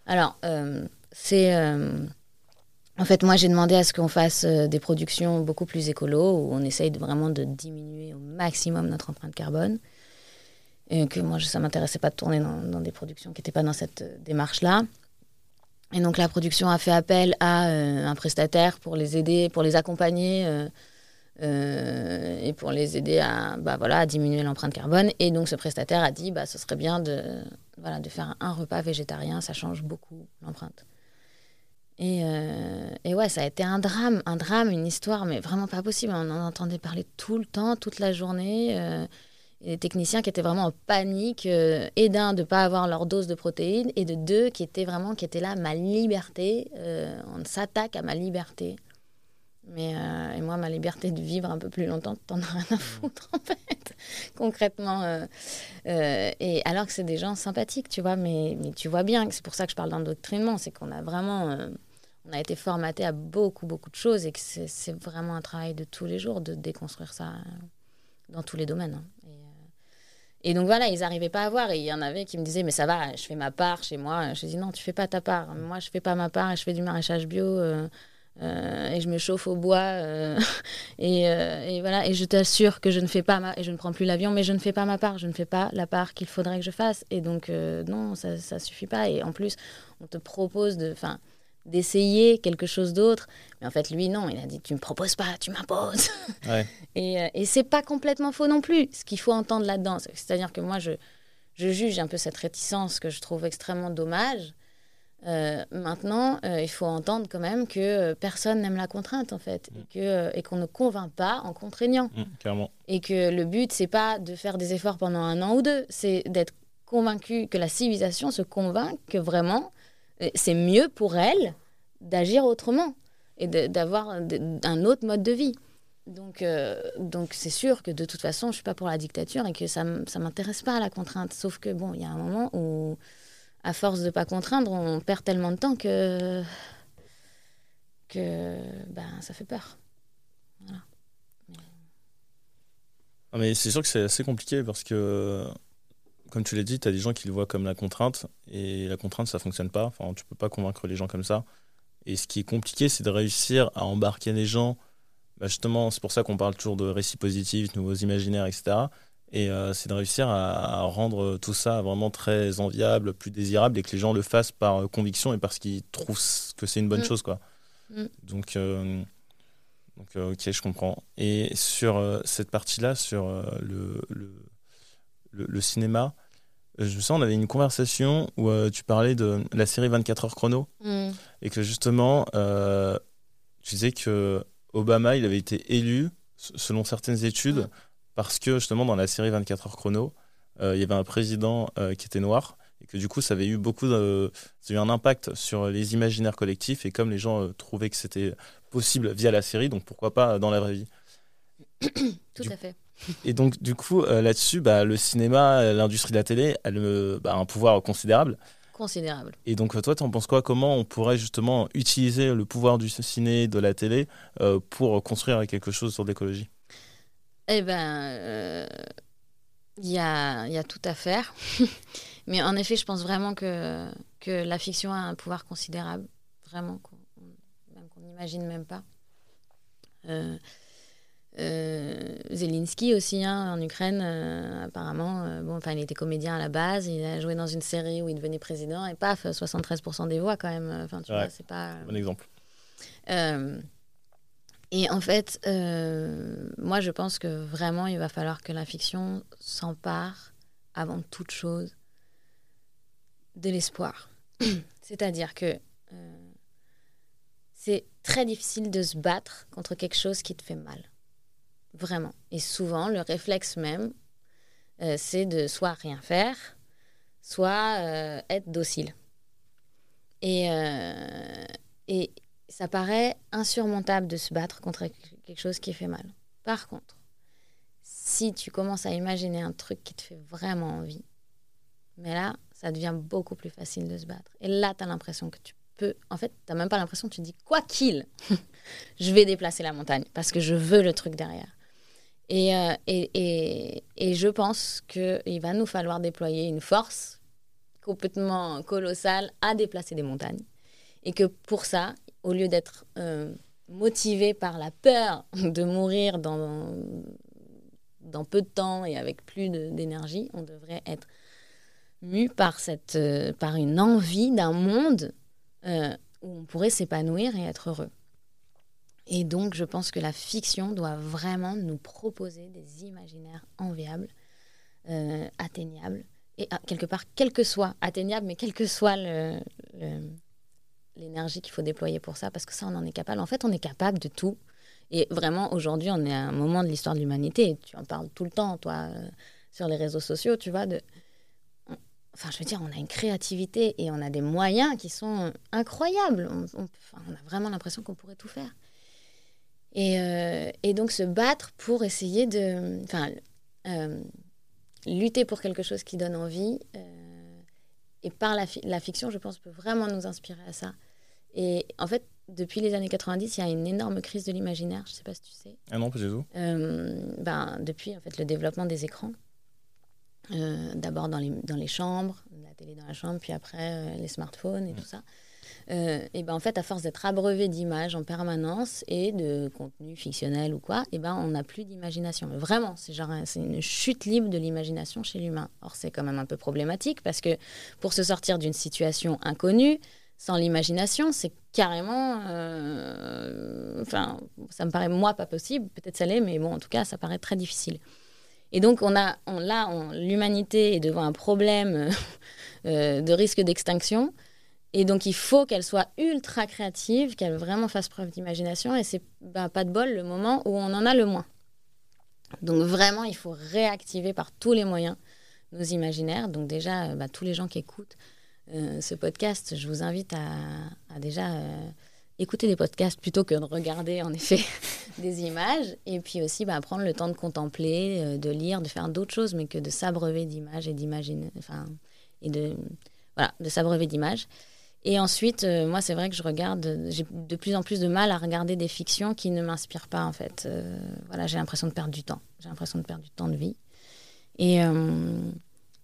Alors, euh, c'est. Euh, en fait, moi, j'ai demandé à ce qu'on fasse euh, des productions beaucoup plus écolo, où on essaye de, vraiment de diminuer au maximum notre empreinte carbone. Et que moi, ça m'intéressait pas de tourner dans, dans des productions qui n'étaient pas dans cette démarche-là. Et donc, la production a fait appel à un prestataire pour les aider, pour les accompagner et pour les aider à, bah, voilà, à diminuer l'empreinte carbone. Et donc ce prestataire a dit, bah, ce serait bien de, voilà, de faire un repas végétarien, ça change beaucoup l'empreinte. Et, euh, et, ouais, ça a été un drame, un drame, une histoire, mais vraiment pas possible. On en entendait parler tout le temps, toute la journée. Euh, les techniciens qui étaient vraiment en panique, et d'un, de ne pas avoir leur dose de protéines, et de deux, qui étaient vraiment qui étaient là, ma liberté, on s'attaque à ma liberté. Mais euh, et moi, ma liberté de vivre un peu plus longtemps, t'en as rien à foutre, en fait, concrètement. Euh, euh, et alors que c'est des gens sympathiques, tu vois, mais, mais tu vois bien que c'est pour ça que je parle d'endoctrinement, c'est qu'on a vraiment. on a été formaté à beaucoup, beaucoup de choses et que c'est vraiment un travail de tous les jours de déconstruire ça dans tous les domaines. Hein. Et, et, donc voilà, ils n'arrivaient pas à voir. Et il y en avait qui me disaient, mais ça va, je fais ma part chez moi. Je dis, non, tu fais pas ta part. Moi, je fais pas ma part et je fais du maraîchage bio. Euh, et je me chauffe au bois euh, et, euh, et, voilà. Et je t'assure que je ne fais pas ma et je ne prends plus l'avion mais je ne fais pas ma part. Je ne fais pas la part qu'il faudrait que je fasse. Et donc non ça ça suffit pas. Et en plus on te propose de enfin d'essayer quelque chose d'autre. Mais en fait lui non. Il a dit tu me proposes pas tu m'imposes. Ouais. et et c'est pas complètement faux non plus. Ce qu'il faut entendre là-dedans c'est-à-dire que moi je je juge un peu cette réticence que je trouve extrêmement dommage euh, maintenant, euh, il faut entendre quand même que euh, personne n'aime la contrainte en fait, mm. et que et qu'on ne convainc pas en contraignant. Mm, et que le but c'est pas de faire des efforts pendant un an ou deux, c'est d'être convaincu que la civilisation se convainc que vraiment c'est mieux pour elle d'agir autrement et d'avoir un autre mode de vie. Donc, donc c'est sûr que de toute façon, je suis pas pour la dictature et que ça, ça m'intéresse pas la contrainte. Sauf que bon, il y a un moment où à force de pas contraindre, on perd tellement de temps que que ben ça fait peur. Voilà. Ah, mais c'est sûr que c'est assez compliqué parce que, comme tu l'as dit, tu as des gens qui le voient comme la contrainte et la contrainte ça fonctionne pas. Enfin, tu peux pas convaincre les gens comme ça. Et ce qui est compliqué, c'est de réussir à embarquer les gens. Bah, justement, c'est pour ça qu'on parle toujours de récits positifs, nouveaux imaginaires, etc. Et euh, c'est de réussir à, rendre tout ça vraiment très enviable, plus désirable et que les gens le fassent par euh, conviction et parce qu'ils trouvent que c'est une bonne mm. chose. Quoi. Mm. Donc, euh, donc ok, je comprends. Et sur cette partie-là, sur le, le, le, cinéma, je me sens, on avait une conversation où tu parlais de la série 24 heures chrono mm. et que justement, tu disais que Obama, il avait été élu, selon certaines études, parce que justement dans la série 24 heures chrono, euh, il y avait un président euh, qui était noir et que du coup, ça avait eu beaucoup de, ça a eu un impact sur les imaginaires collectifs et comme les gens trouvaient que c'était possible via la série, donc pourquoi pas dans la vraie vie. Tout à fait. Et donc, du coup, là-dessus, bah, le cinéma, l'industrie de la télé, elle bah, a un pouvoir considérable. Considérable. Et donc, toi, tu en penses quoi? Comment on pourrait justement utiliser le pouvoir du ciné, de la télé, pour construire quelque chose sur l'écologie? Eh ben, il y, a, y, a, tout à faire. Mais en effet, je pense vraiment que, que la fiction a un pouvoir considérable, vraiment, qu'on n'imagine même pas. Euh, euh, Zelensky aussi, hein, en Ukraine, euh, apparemment, euh, bon, enfin, il était comédien à la base, il a joué dans une série où il devenait président, et paf, 73% des voix quand même. Enfin, tu vois, c'est pas. Bon exemple. Et en fait, moi, je pense que vraiment, il va falloir que la fiction s'empare, avant toute chose, de l'espoir. C'est-à-dire que c'est très difficile de se battre contre quelque chose qui te fait mal. Vraiment. Et souvent, le réflexe même, euh, c'est de soit rien faire, soit euh, être docile. Et, euh, et ça paraît insurmontable de se battre contre quelque chose qui fait mal. Par contre, si tu commences à imaginer un truc qui te fait vraiment envie, mais là, ça devient beaucoup plus facile de se battre. Et là, tu as l'impression que tu peux... En fait, tu n'as même pas l'impression, tu dis, quoi qu'il, je vais déplacer la montagne parce que je veux le truc derrière. Euh, et, et, et, je pense qu'il va nous falloir déployer une force complètement colossale à déplacer des montagnes. Et que pour ça, au lieu d'être euh, motivé par la peur de mourir dans, peu de temps et avec plus d'énergie, on devrait être mu par, euh, une envie d'un monde où on pourrait s'épanouir et être heureux. Et donc, je pense que la fiction doit vraiment nous proposer des imaginaires enviables, euh, atteignables, et ah, quelque part, quel que soit, atteignable, mais quel que soit l'énergie qu'il faut déployer pour ça, parce que ça, on en est capable. En fait, on est capable de tout. Et vraiment, aujourd'hui, on est à un moment de l'histoire de l'humanité. Tu en parles tout le temps, toi, euh, sur les réseaux sociaux, tu vois. De... Enfin, je veux dire, on a une créativité et on a des moyens qui sont incroyables. on a vraiment l'impression qu'on pourrait tout faire. Et, euh, et, donc se battre pour essayer de... Enfin, euh, lutter pour quelque chose qui donne envie. Euh, et par la, la, fiction, je pense, peut vraiment nous inspirer à ça. Et en fait, depuis les années 90, il y a une énorme crise de l'imaginaire. Je ne sais pas si tu sais. Ah non, pas du tout. ben, depuis en fait, le développement des écrans. D'abord dans les, dans les chambres, la télé dans la chambre, puis après les smartphones et tout ça. Euh, et ben en fait, à force d'être abreuvé d'images en permanence et de contenu fictionnel ou quoi, et ben on n'a plus d'imagination. Vraiment, c'est genre c'est une chute libre de l'imagination chez l'humain. Or c'est quand même un peu problématique parce que pour se sortir d'une situation inconnue, sans l'imagination, c'est carrément. Euh, enfin, ça me paraît moi pas possible. Peut-être ça l'est, mais bon, en tout cas, ça paraît très difficile. Et donc, on a, on, là, l'humanité est devant un problème euh, de risque d'extinction. Et donc, il faut qu'elle soit ultra créative, qu'elle vraiment fasse preuve d'imagination. Et c'est ben, pas de bol le moment où on en a le moins. Donc, vraiment, il faut réactiver par tous les moyens nos imaginaires. Donc, déjà, euh, ben, tous les gens qui écoutent euh, ce podcast, je vous invite à, déjà euh, écouter des podcasts plutôt que de regarder, en effet, des images. Et puis aussi, ben, prendre le temps de contempler, de lire, de faire d'autres choses, mais que de s'abreuver d'images et d'imaginer. Enfin, et de, voilà, de s'abreuver d'images. Et ensuite, euh, moi, c'est vrai que je regarde, j'ai de plus en plus de mal à regarder des fictions qui ne m'inspirent pas, en fait. Euh, voilà, j'ai l'impression de perdre du temps. J'ai l'impression de perdre du temps de vie. Et, euh,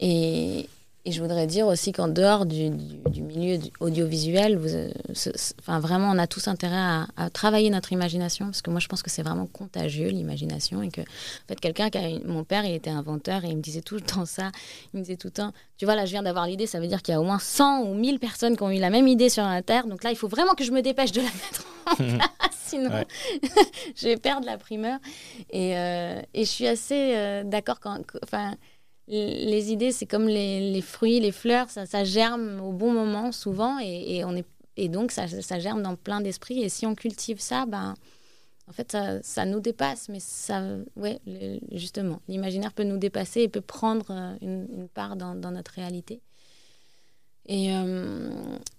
et, et je voudrais dire aussi qu'en dehors du, du, milieu audiovisuel, vous, euh, enfin, vraiment, on a tous intérêt à, travailler notre imagination, parce que moi, je pense que c'est vraiment contagieux, l'imagination. Et que, en fait, quelqu'un qui a. Mon père, il était inventeur et il me disait tout le temps ça. Il me disait tout le temps Tu vois, là, je viens d'avoir l'idée, ça veut dire qu'il y a au moins 100 ou 1000 personnes qui ont eu la même idée sur la Terre. Donc là, il faut vraiment que je me dépêche de la mettre en place, sinon je vais perdre la primeur. Et, euh, et je suis assez euh, d'accord quand. Enfin, les idées, c'est comme les, fruits, les fleurs, ça, germe au bon moment souvent et, on est, et donc ça, germe dans plein d'esprits. Et si on cultive ça, ben, en fait, ça, nous dépasse. Mais ça, ouais, justement, l'imaginaire peut nous dépasser et peut prendre euh, une, part dans, notre réalité. Et,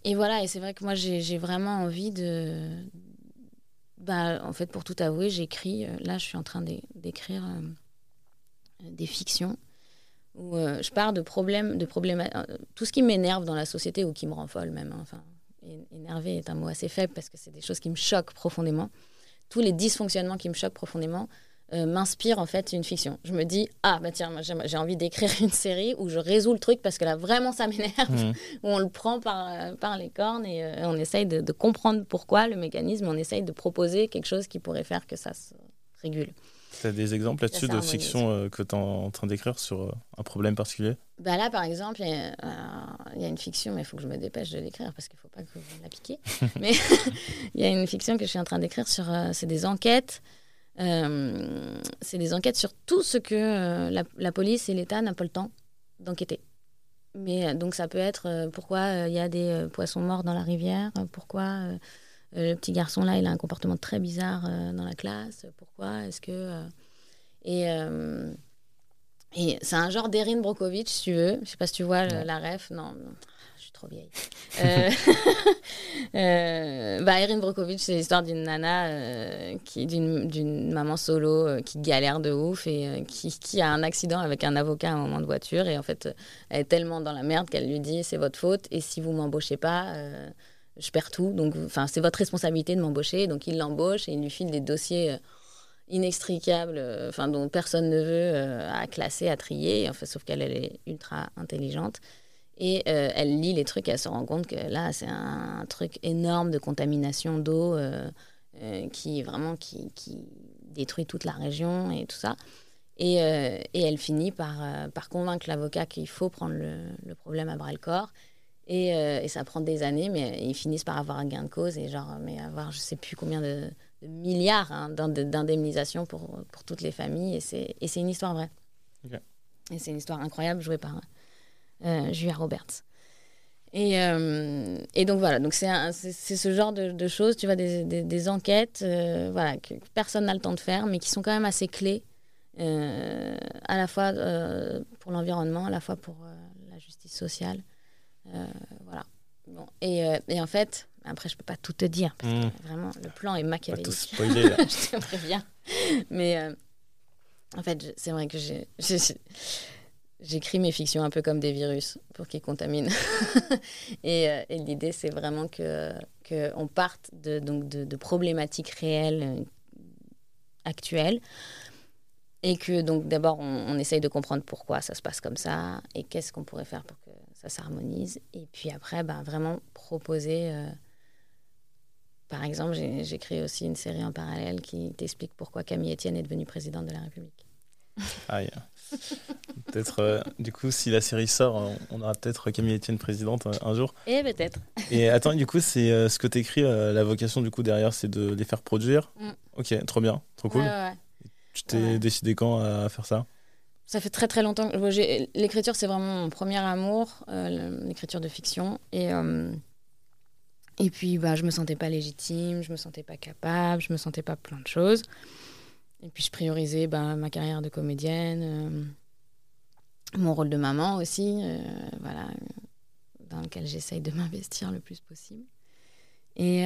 et voilà, et c'est vrai que moi, j'ai vraiment envie de. Bah, en fait, pour tout avouer, j'écris. Là, je suis en train d'écrire des fictions où je pars de problèmes, de problèmes, tout ce qui m'énerve dans la société ou qui me rend folle même. Hein, enfin, énervé est un mot assez faible parce que c'est des choses qui me choquent profondément. Tous les dysfonctionnements qui me choquent profondément euh, m'inspirent en fait une fiction. Je me dis, ah bah tiens, j'ai envie d'écrire une série où je résous le truc parce que là vraiment ça m'énerve, mmh. où on le prend par, euh, par les cornes et euh, on essaye de, de, comprendre pourquoi le mécanisme, on essaye de proposer quelque chose qui pourrait faire que ça se régule. Tu as des exemples là-dessus de fiction euh, que tu es en train d'écrire sur euh, un problème particulier? Bah Là, par exemple, il y, a une fiction, mais il faut que je me dépêche de l'écrire parce qu'il ne faut pas que vous la piquiez. mais il y a une fiction que je suis en train d'écrire sur. Euh, c'est des enquêtes. c'est des enquêtes sur tout ce que la, police et l'État n'ont pas le temps d'enquêter. Mais donc ça peut être pourquoi il y a des poissons morts dans la rivière, pourquoi le petit garçon là, il a un comportement très bizarre dans la classe. Pourquoi Est-ce que et et c'est un genre d'Erin Brokovich, si tu veux. Je sais pas si tu vois la ref. Non, je suis trop vieille. euh, euh, bah, Erin Brockovich, c'est l'histoire d'une nana, qui d'une maman solo qui galère de ouf et qui, qui, a un accident avec un avocat à un moment de voiture. Et en fait, elle est tellement dans la merde qu'elle lui dit c'est votre faute. Et si vous m'embauchez pas, je perds tout. Donc, enfin, c'est votre responsabilité de m'embaucher. Donc, il l'embauche et il lui file des dossiers euh, inextricables, euh, enfin, dont personne ne veut, euh, à classer, à trier. En fait, sauf qu'elle, elle est ultra intelligente. Et elle lit les trucs et elle se rend compte que là, c'est un, truc énorme de contamination d'eau qui vraiment qui, qui, détruit toute la région et tout ça. Et, et elle finit par, par convaincre l'avocat qu'il faut prendre le, le problème à bras le corps euh, et, ça prend des années, mais ils finissent par avoir un gain de cause et genre, mais avoir je sais plus combien de, milliards hein, d'indemnisation pour, pour toutes les familles. Et c'est une histoire vraie. Et c'est une histoire incroyable jouée par euh, Julia Roberts. Et, euh, et, donc voilà, donc c'est ce genre de, choses, tu vois, des, des, enquêtes euh, voilà, que personne n'a le temps de faire, mais qui sont quand même assez clés, à la fois pour l'environnement, à la fois pour la justice sociale. Euh, voilà. Bon. Et, euh, et, en fait, après, je peux pas tout te dire, parce que hmm. vraiment, le plan est machiavélique. Pas tout spoiler, je te préviens. Mais euh, en fait, c'est vrai que j'ai j'écris mes fictions un peu comme des virus pour qu'ils contaminent. et, et l'idée, c'est vraiment que qu'on parte de, donc de, de, problématiques réelles, actuelles, et que donc d'abord on, on, essaye de comprendre pourquoi ça se passe comme ça et qu'est-ce qu'on pourrait faire pour que ça s'harmonise. Et puis après, ben, vraiment proposer. Euh, par exemple, j'ai créé aussi une série en parallèle qui t'explique pourquoi Camille Etienne est devenue présidente de la République. Aïe. peut-être, euh, du coup, si la série sort, on aura peut-être Camille Etienne présidente euh, un, jour. Et peut-être. Et attends, du coup, c'est ce que tu écris, la vocation du coup derrière, c'est de les faire produire. Mm. Ok, trop bien, trop cool. Tu t'es décidé quand à faire ça? Ça fait très très longtemps. L'écriture, c'est vraiment mon premier amour, euh, l'écriture de fiction. Et, euh, et puis, bah, je me sentais pas légitime, je me sentais pas capable, je me sentais pas plein de choses. Et puis, je priorisais bah, ma carrière de comédienne, euh, mon rôle de maman aussi, voilà, dans lequel j'essaye de m'investir le plus possible. Et,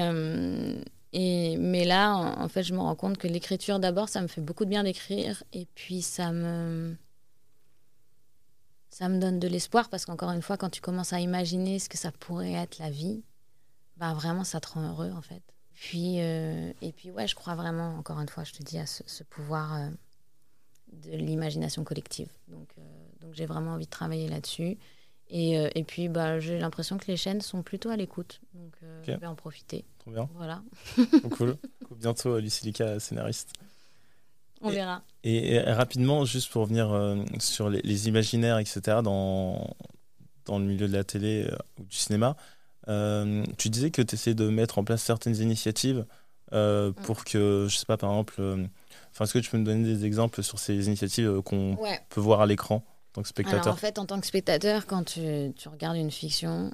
et, mais là, en, fait, je me rends compte que l'écriture, d'abord, ça me fait beaucoup de bien d'écrire. Et puis, ça me ça me donne de l'espoir parce qu'encore une fois, quand tu commences à imaginer ce que ça pourrait être la vie, bah vraiment, ça te rend heureux en fait. Puis, euh, et puis, ouais, je crois vraiment, encore une fois, je te dis, à ce, pouvoir euh, de l'imagination collective. Donc, euh, donc j'ai vraiment envie de travailler là-dessus. Et, et, puis, bah, j'ai l'impression que les chaînes sont plutôt à l'écoute. Donc, je vais en profiter. Trop bien. Voilà. cool. Bientôt, Lucilica, scénariste. On verra. Et, rapidement, juste pour revenir euh, sur les, imaginaires, etc., dans, dans le milieu de la télé euh, ou du cinéma, euh, tu disais que tu essayais de mettre en place certaines initiatives mm. pour que, je sais pas, par exemple, enfin, est-ce que tu peux me donner des exemples sur ces initiatives qu'on peut voir à l'écran en tant que spectateur Alors, En fait, en tant que spectateur, quand tu, tu regardes une fiction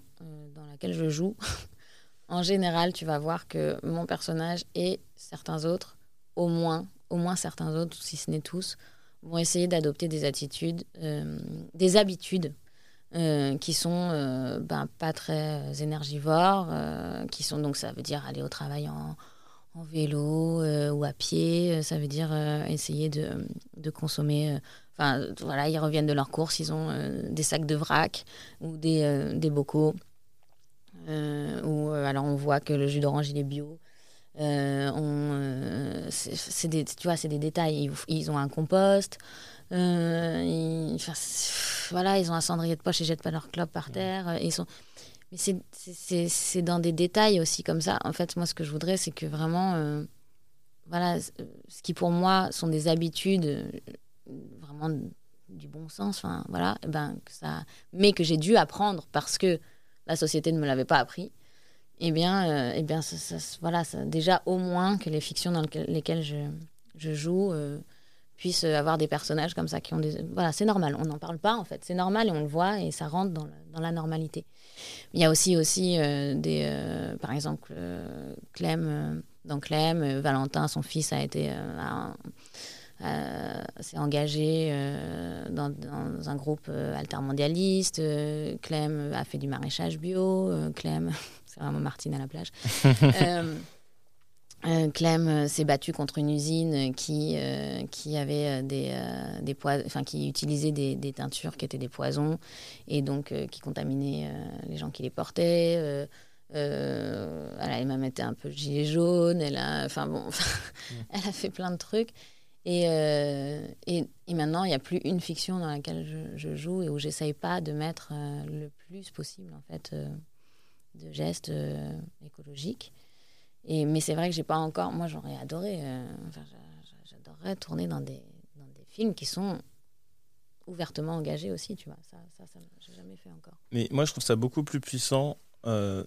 dans laquelle je joue, en général, tu vas voir que mon personnage et certains autres, au moins, au moins certains autres, si ce n'est tous, vont essayer d'adopter des attitudes, euh, des habitudes qui sont ben, pas très énergivores, qui sont donc ça veut dire aller au travail en, vélo ou à pied, ça veut dire essayer de, consommer Enfin, voilà, ils reviennent de leur course, ils ont des sacs de vrac ou des, des bocaux. ou alors on voit que le jus d'orange il est bio. Euh, euh, c'est des, tu vois, c'est des détails. Ils, ont un compost. Euh, ils, voilà, ils ont un cendrier de poche, ils jettent pas leur clope par terre. Ils sont... Mais c'est dans des détails aussi comme ça. En fait, moi, ce que je voudrais, c'est que vraiment, voilà, ce qui pour moi sont des habitudes vraiment du bon sens, enfin, voilà, et eh ben, que ça... mais que j'ai dû apprendre parce que la société ne me l'avait pas appris eh bien, euh, eh bien ça, voilà, ça, déjà au moins que les fictions dans lesquelles je, je joue euh, puissent avoir des personnages comme ça qui ont des... Voilà, c'est normal, on n'en parle pas en fait, c'est normal et on le voit et ça rentre dans, dans la normalité. Il y a aussi, aussi euh, des... par exemple, Clem, dans Clem, Valentin, son fils, a été... s'est engagé dans, dans, un groupe altermondialiste. Clem a fait du maraîchage bio. Clem c'est vraiment Martine à la plage. Euh, euh, Clem euh, s'est battu contre une usine qui, qui avait des, des enfin qui utilisait des, des, teintures qui étaient des poisons et donc qui contaminaient les gens qui les portaient. elle a même été un peu gilet jaune. Elle a, enfin bon, elle a fait plein de trucs. Et, et, et, maintenant, il n'y a plus une fiction dans laquelle je, je joue et où j'essaye pas de mettre le plus possible en fait de gestes euh, écologiques. Et, mais c'est vrai que j'ai pas encore. Moi, j'aurais adoré. Euh, j'adorerais tourner dans des, dans des films qui sont ouvertement engagés aussi, tu vois. Ça, ça, ça j'ai jamais fait encore. Mais moi, je trouve ça beaucoup plus puissant euh,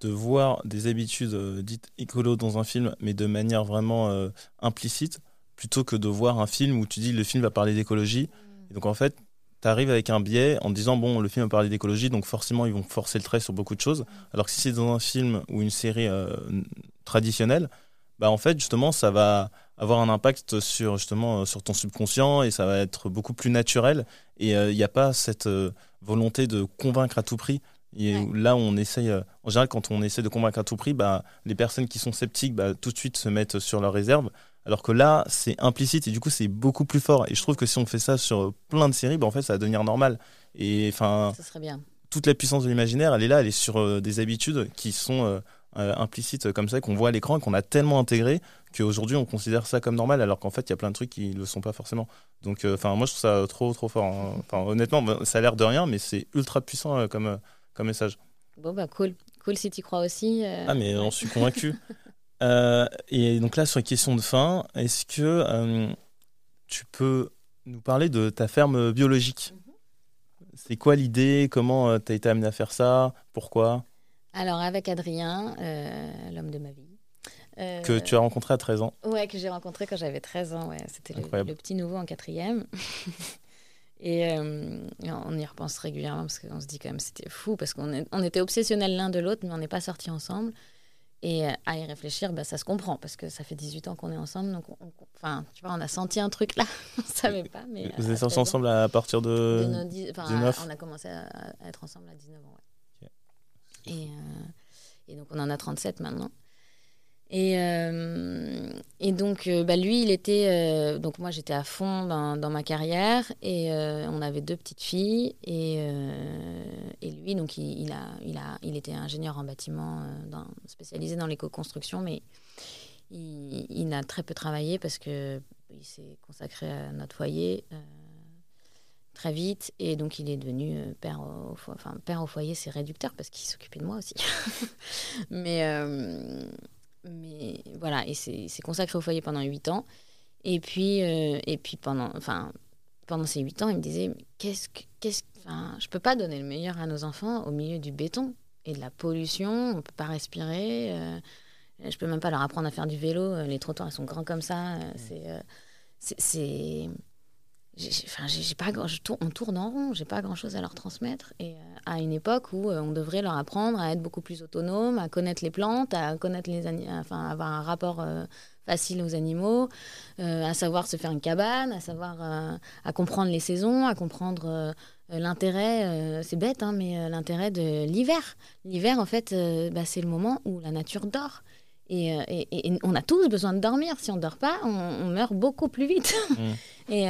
de voir des habitudes dites écolo dans un film, mais de manière vraiment implicite, plutôt que de voir un film où tu dis le film va parler d'écologie. Mm. Et donc, en fait, tu arrives avec un biais en disant bon le film va parler d'écologie donc forcément ils vont forcer le trait sur beaucoup de choses. Alors que si c'est dans un film ou une série euh, traditionnelle bah en fait justement ça va avoir un impact sur justement euh, sur ton subconscient et ça va être beaucoup plus naturel. Et euh, il n'y a pas cette volonté de convaincre à tout prix. Et là on essaye en général quand on essaie de convaincre à tout prix bah les personnes qui sont sceptiques bah, tout de suite se mettent sur leur réserve alors que là, c'est implicite et du coup, c'est beaucoup plus fort. Et je trouve que si on fait ça sur plein de séries, ben, en fait, ça va devenir normal. Et enfin, toute la puissance de l'imaginaire, elle est là, elle est sur euh, des habitudes qui sont euh, euh, implicites comme ça, qu'on voit à l'écran et qu'on a tellement intégré qu'aujourd'hui, on considère ça comme normal, alors qu'en fait, il y a plein de trucs qui ne le sont pas forcément. Donc, enfin, moi, je trouve ça trop, trop fort. Hein. Enfin, honnêtement, ben, ça a l'air de rien, mais c'est ultra puissant comme, comme message. Bon, bah, cool. Cool si tu crois aussi. Ah, mais j'en suis convaincu. Euh, et donc là, sur les questions de fin, est-ce que euh, tu peux nous parler de ta ferme biologique? Mhm. C'est quoi l'idée? Comment euh, tu as été amené à faire ça? Pourquoi? Alors, avec Adrien, l'homme de ma vie. que tu as rencontré à 13 ans Ouais, que j'ai rencontré quand j'avais 13 ans. Ouais. C'était le, petit nouveau en quatrième. Et on y repense régulièrement parce qu'on se dit quand même c'était fou parce qu'on on était obsessionnels l'un de l'autre mais on n'est pas sortis ensemble. Et euh, à y réfléchir, bah, ça se comprend parce que ça fait 18 ans qu'on est ensemble. Donc, on, enfin, tu vois, on a senti un truc là. on ne savait pas. Mais Vous êtes ensemble à partir de, de 19 On a commencé à, être ensemble à 19 ans. Et, euh, et, donc, on en a 37 maintenant. Et, euh, et donc, euh, bah, lui, il était. Euh, donc, moi, j'étais à fond dans, dans, ma carrière et on avait deux petites filles. Et, et lui, donc, il, a, il, a, il était ingénieur en bâtiment spécialisé dans l'éco-construction, mais il, il, a très peu travaillé parce qu'il s'est consacré à notre foyer très vite. Et donc, il est devenu père au, enfin, père au foyer, c'est réducteur parce qu'il s'occupait de moi aussi. mais mais voilà, et c'est consacré au foyer pendant 8 ans. Et puis, euh, et puis pendant, enfin, pendant ces 8 ans, il me disait qu'est-ce que, qu'est-ce, enfin, je peux pas donner le meilleur à nos enfants au milieu du béton et de la pollution, on peut pas respirer. Euh, je peux même pas leur apprendre à faire du vélo. Les trottoirs ils sont grands comme ça. Euh, c'est, c'est, enfin, j'ai pas je tourne, on tourne en rond, j'ai pas grand chose à leur transmettre. Et euh, à une époque où euh, on devrait leur apprendre à être beaucoup plus autonome, à connaître les plantes, à connaître les enfin, avoir un rapport euh, facile aux animaux, à savoir se faire une cabane, à savoir à comprendre les saisons, à comprendre l'intérêt, c'est bête, hein, mais l'intérêt de l'hiver. L'hiver, en fait, bah, c'est le moment où la nature dort. Et, et, on a tous besoin de dormir. Si on ne dort pas, on, meurt beaucoup plus vite. Mmh. et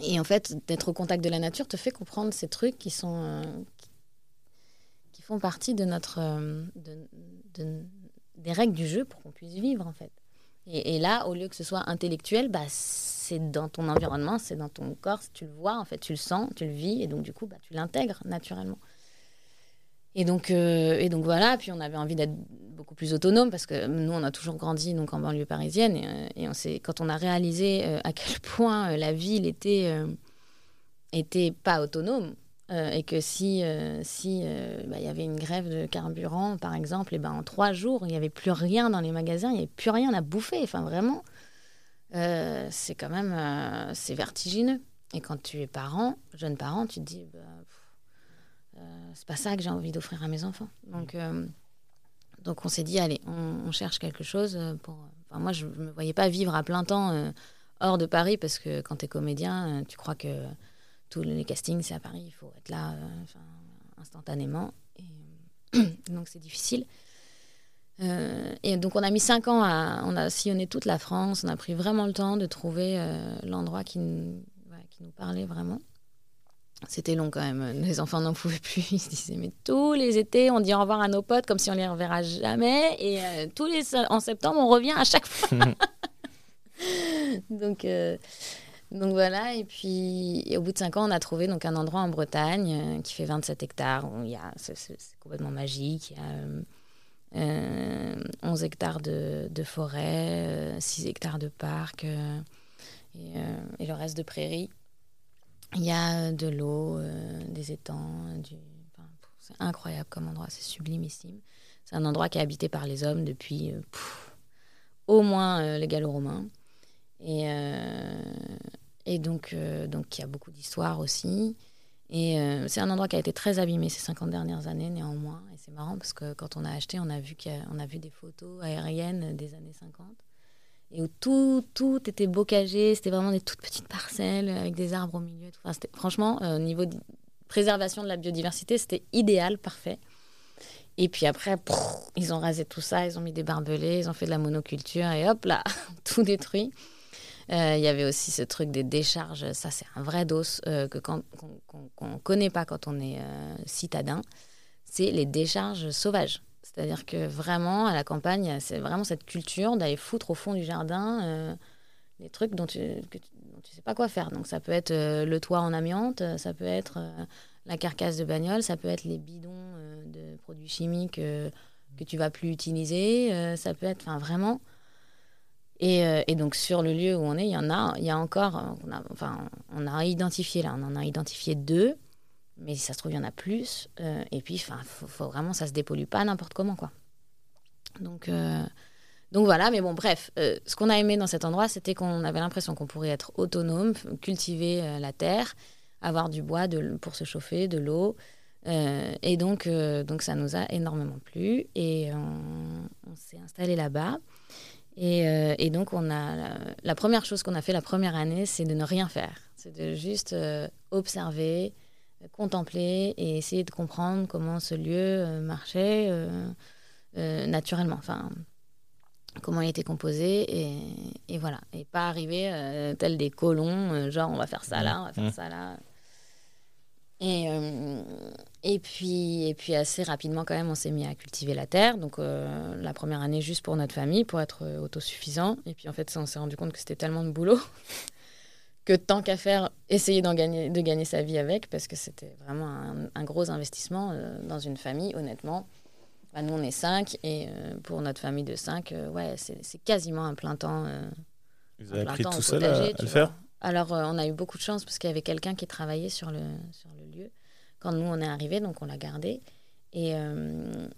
et en fait, d'être au contact de la nature te fait comprendre ces trucs qui sont euh, qui font partie de notre euh, de, des règles du jeu pour qu'on puisse vivre en fait. Et, là, au lieu que ce soit intellectuel, bah, c'est dans ton environnement, c'est dans ton corps, tu le vois en fait, tu le sens, tu le vis, et donc du coup, bah, tu l'intègres naturellement. Et donc, euh, et donc voilà, puis on avait envie d'être beaucoup plus autonome parce que nous, on a toujours grandi donc en banlieue parisienne et, euh, et on quand on a réalisé euh, à quel point la ville était, était pas autonome et que si si bah, y avait une grève de carburant par exemple, et ben en trois jours il n'y avait plus rien dans les magasins, il n'y avait plus rien à bouffer. Enfin vraiment, c'est quand même c'est vertigineux. Et quand tu es parent, jeune parent, tu te dis bah, euh, c'est pas ça que j'ai envie d'offrir à mes enfants. Donc, euh, donc on s'est dit, allez, on, cherche quelque chose pour. Enfin, moi, je me voyais pas vivre à plein temps euh, hors de Paris parce que quand tu es comédien, tu crois que tous les castings, c'est à Paris, il faut être là instantanément. Donc c'est difficile. et donc on a mis cinq ans à, on a sillonné toute la France, on a pris vraiment le temps de trouver l'endroit qui, nous parlait vraiment. C'était long quand même. Les enfants n'en pouvaient plus. Ils se disaient, mais tous les étés, on dit au revoir à nos potes comme si on les reverra jamais. Et euh, tous les en septembre, on revient à chaque fois. donc, euh, donc voilà. Et puis, au bout de cinq ans, on a trouvé donc un endroit en Bretagne euh, qui fait 27 hectares. c'est, complètement magique. Il y a 11 hectares de, de forêt, 6 hectares de parc et, et le reste de prairies. Il y a de l'eau, euh, des étangs, c'est incroyable comme endroit, c'est sublimissime. C'est un endroit qui est habité par les hommes depuis euh, au moins euh, les gallo-romains. Et donc, donc, il y a beaucoup d'histoires aussi. Et c'est un endroit qui a été très abîmé ces 50 dernières années, néanmoins. Et c'est marrant parce que quand on a acheté, on a vu, qu'on a vu des photos aériennes des années 50 et où tout, tout était bocagé. C'était vraiment des toutes petites parcelles avec des arbres au milieu. Franchement, euh, au niveau de préservation de la biodiversité, c'était idéal, parfait. Et puis après, ils ont rasé tout ça, ils ont mis des barbelés, ils ont fait de la monoculture et hop là, tout détruit. Euh, il y avait aussi ce truc des décharges, ça c'est un vrai dos euh, que qu'on ne connaît pas quand on est citadin, c'est les décharges sauvages. C'est-à-dire que vraiment, à la campagne, c'est vraiment cette culture d'aller foutre au fond du jardin euh, des trucs dont tu ne sais pas quoi faire. Donc ça peut être euh, le toit en amiante, ça peut être euh, la carcasse de bagnole, ça peut être les bidons de produits chimiques que tu vas plus utiliser, ça peut être enfin vraiment. Et, donc sur le lieu où on est, il y en a, il y a encore, enfin on a identifié là, on en a identifié deux mais si ça se trouve, il y en a plus. Euh, et puis, enfin, faut, vraiment, ça se dépollue pas n'importe comment, quoi. Donc, euh, donc voilà, mais bon, bref, euh, ce qu'on a aimé dans cet endroit, c'était qu'on avait l'impression qu'on pourrait être autonome, cultiver la terre, avoir du bois de, pour se chauffer, de l'eau. et donc, donc, ça nous a énormément plu. Et on, s'est installé là-bas. Et, et, donc, on a la première chose qu'on a fait la première année, c'est de ne rien faire. C'est de juste observer, contempler et essayer de comprendre comment ce lieu euh, marchait euh, euh, naturellement. Enfin, comment il était composé et, et voilà. Et pas arriver tel des colons, genre on va faire ça là, on va faire ça là. Et, et, puis, et puis assez rapidement quand même, on s'est mis à cultiver la terre. Donc la première année juste pour notre famille, pour être autosuffisant. Et puis en fait, on s'est rendu compte que c'était tellement de boulot que tant qu'à faire, essayer gagner, de gagner sa vie avec, parce que c'était vraiment un, gros investissement euh, dans une famille, honnêtement. Bah, nous, on est cinq, et euh, pour notre famille de cinq, euh, ouais, c'est quasiment un plein temps. Vous avez appris tout seul à, le faire Alors, on a eu beaucoup de chance, parce qu'il y avait quelqu'un qui travaillait sur le, sur le lieu quand nous, on est arrivés, donc on l'a gardé. Et,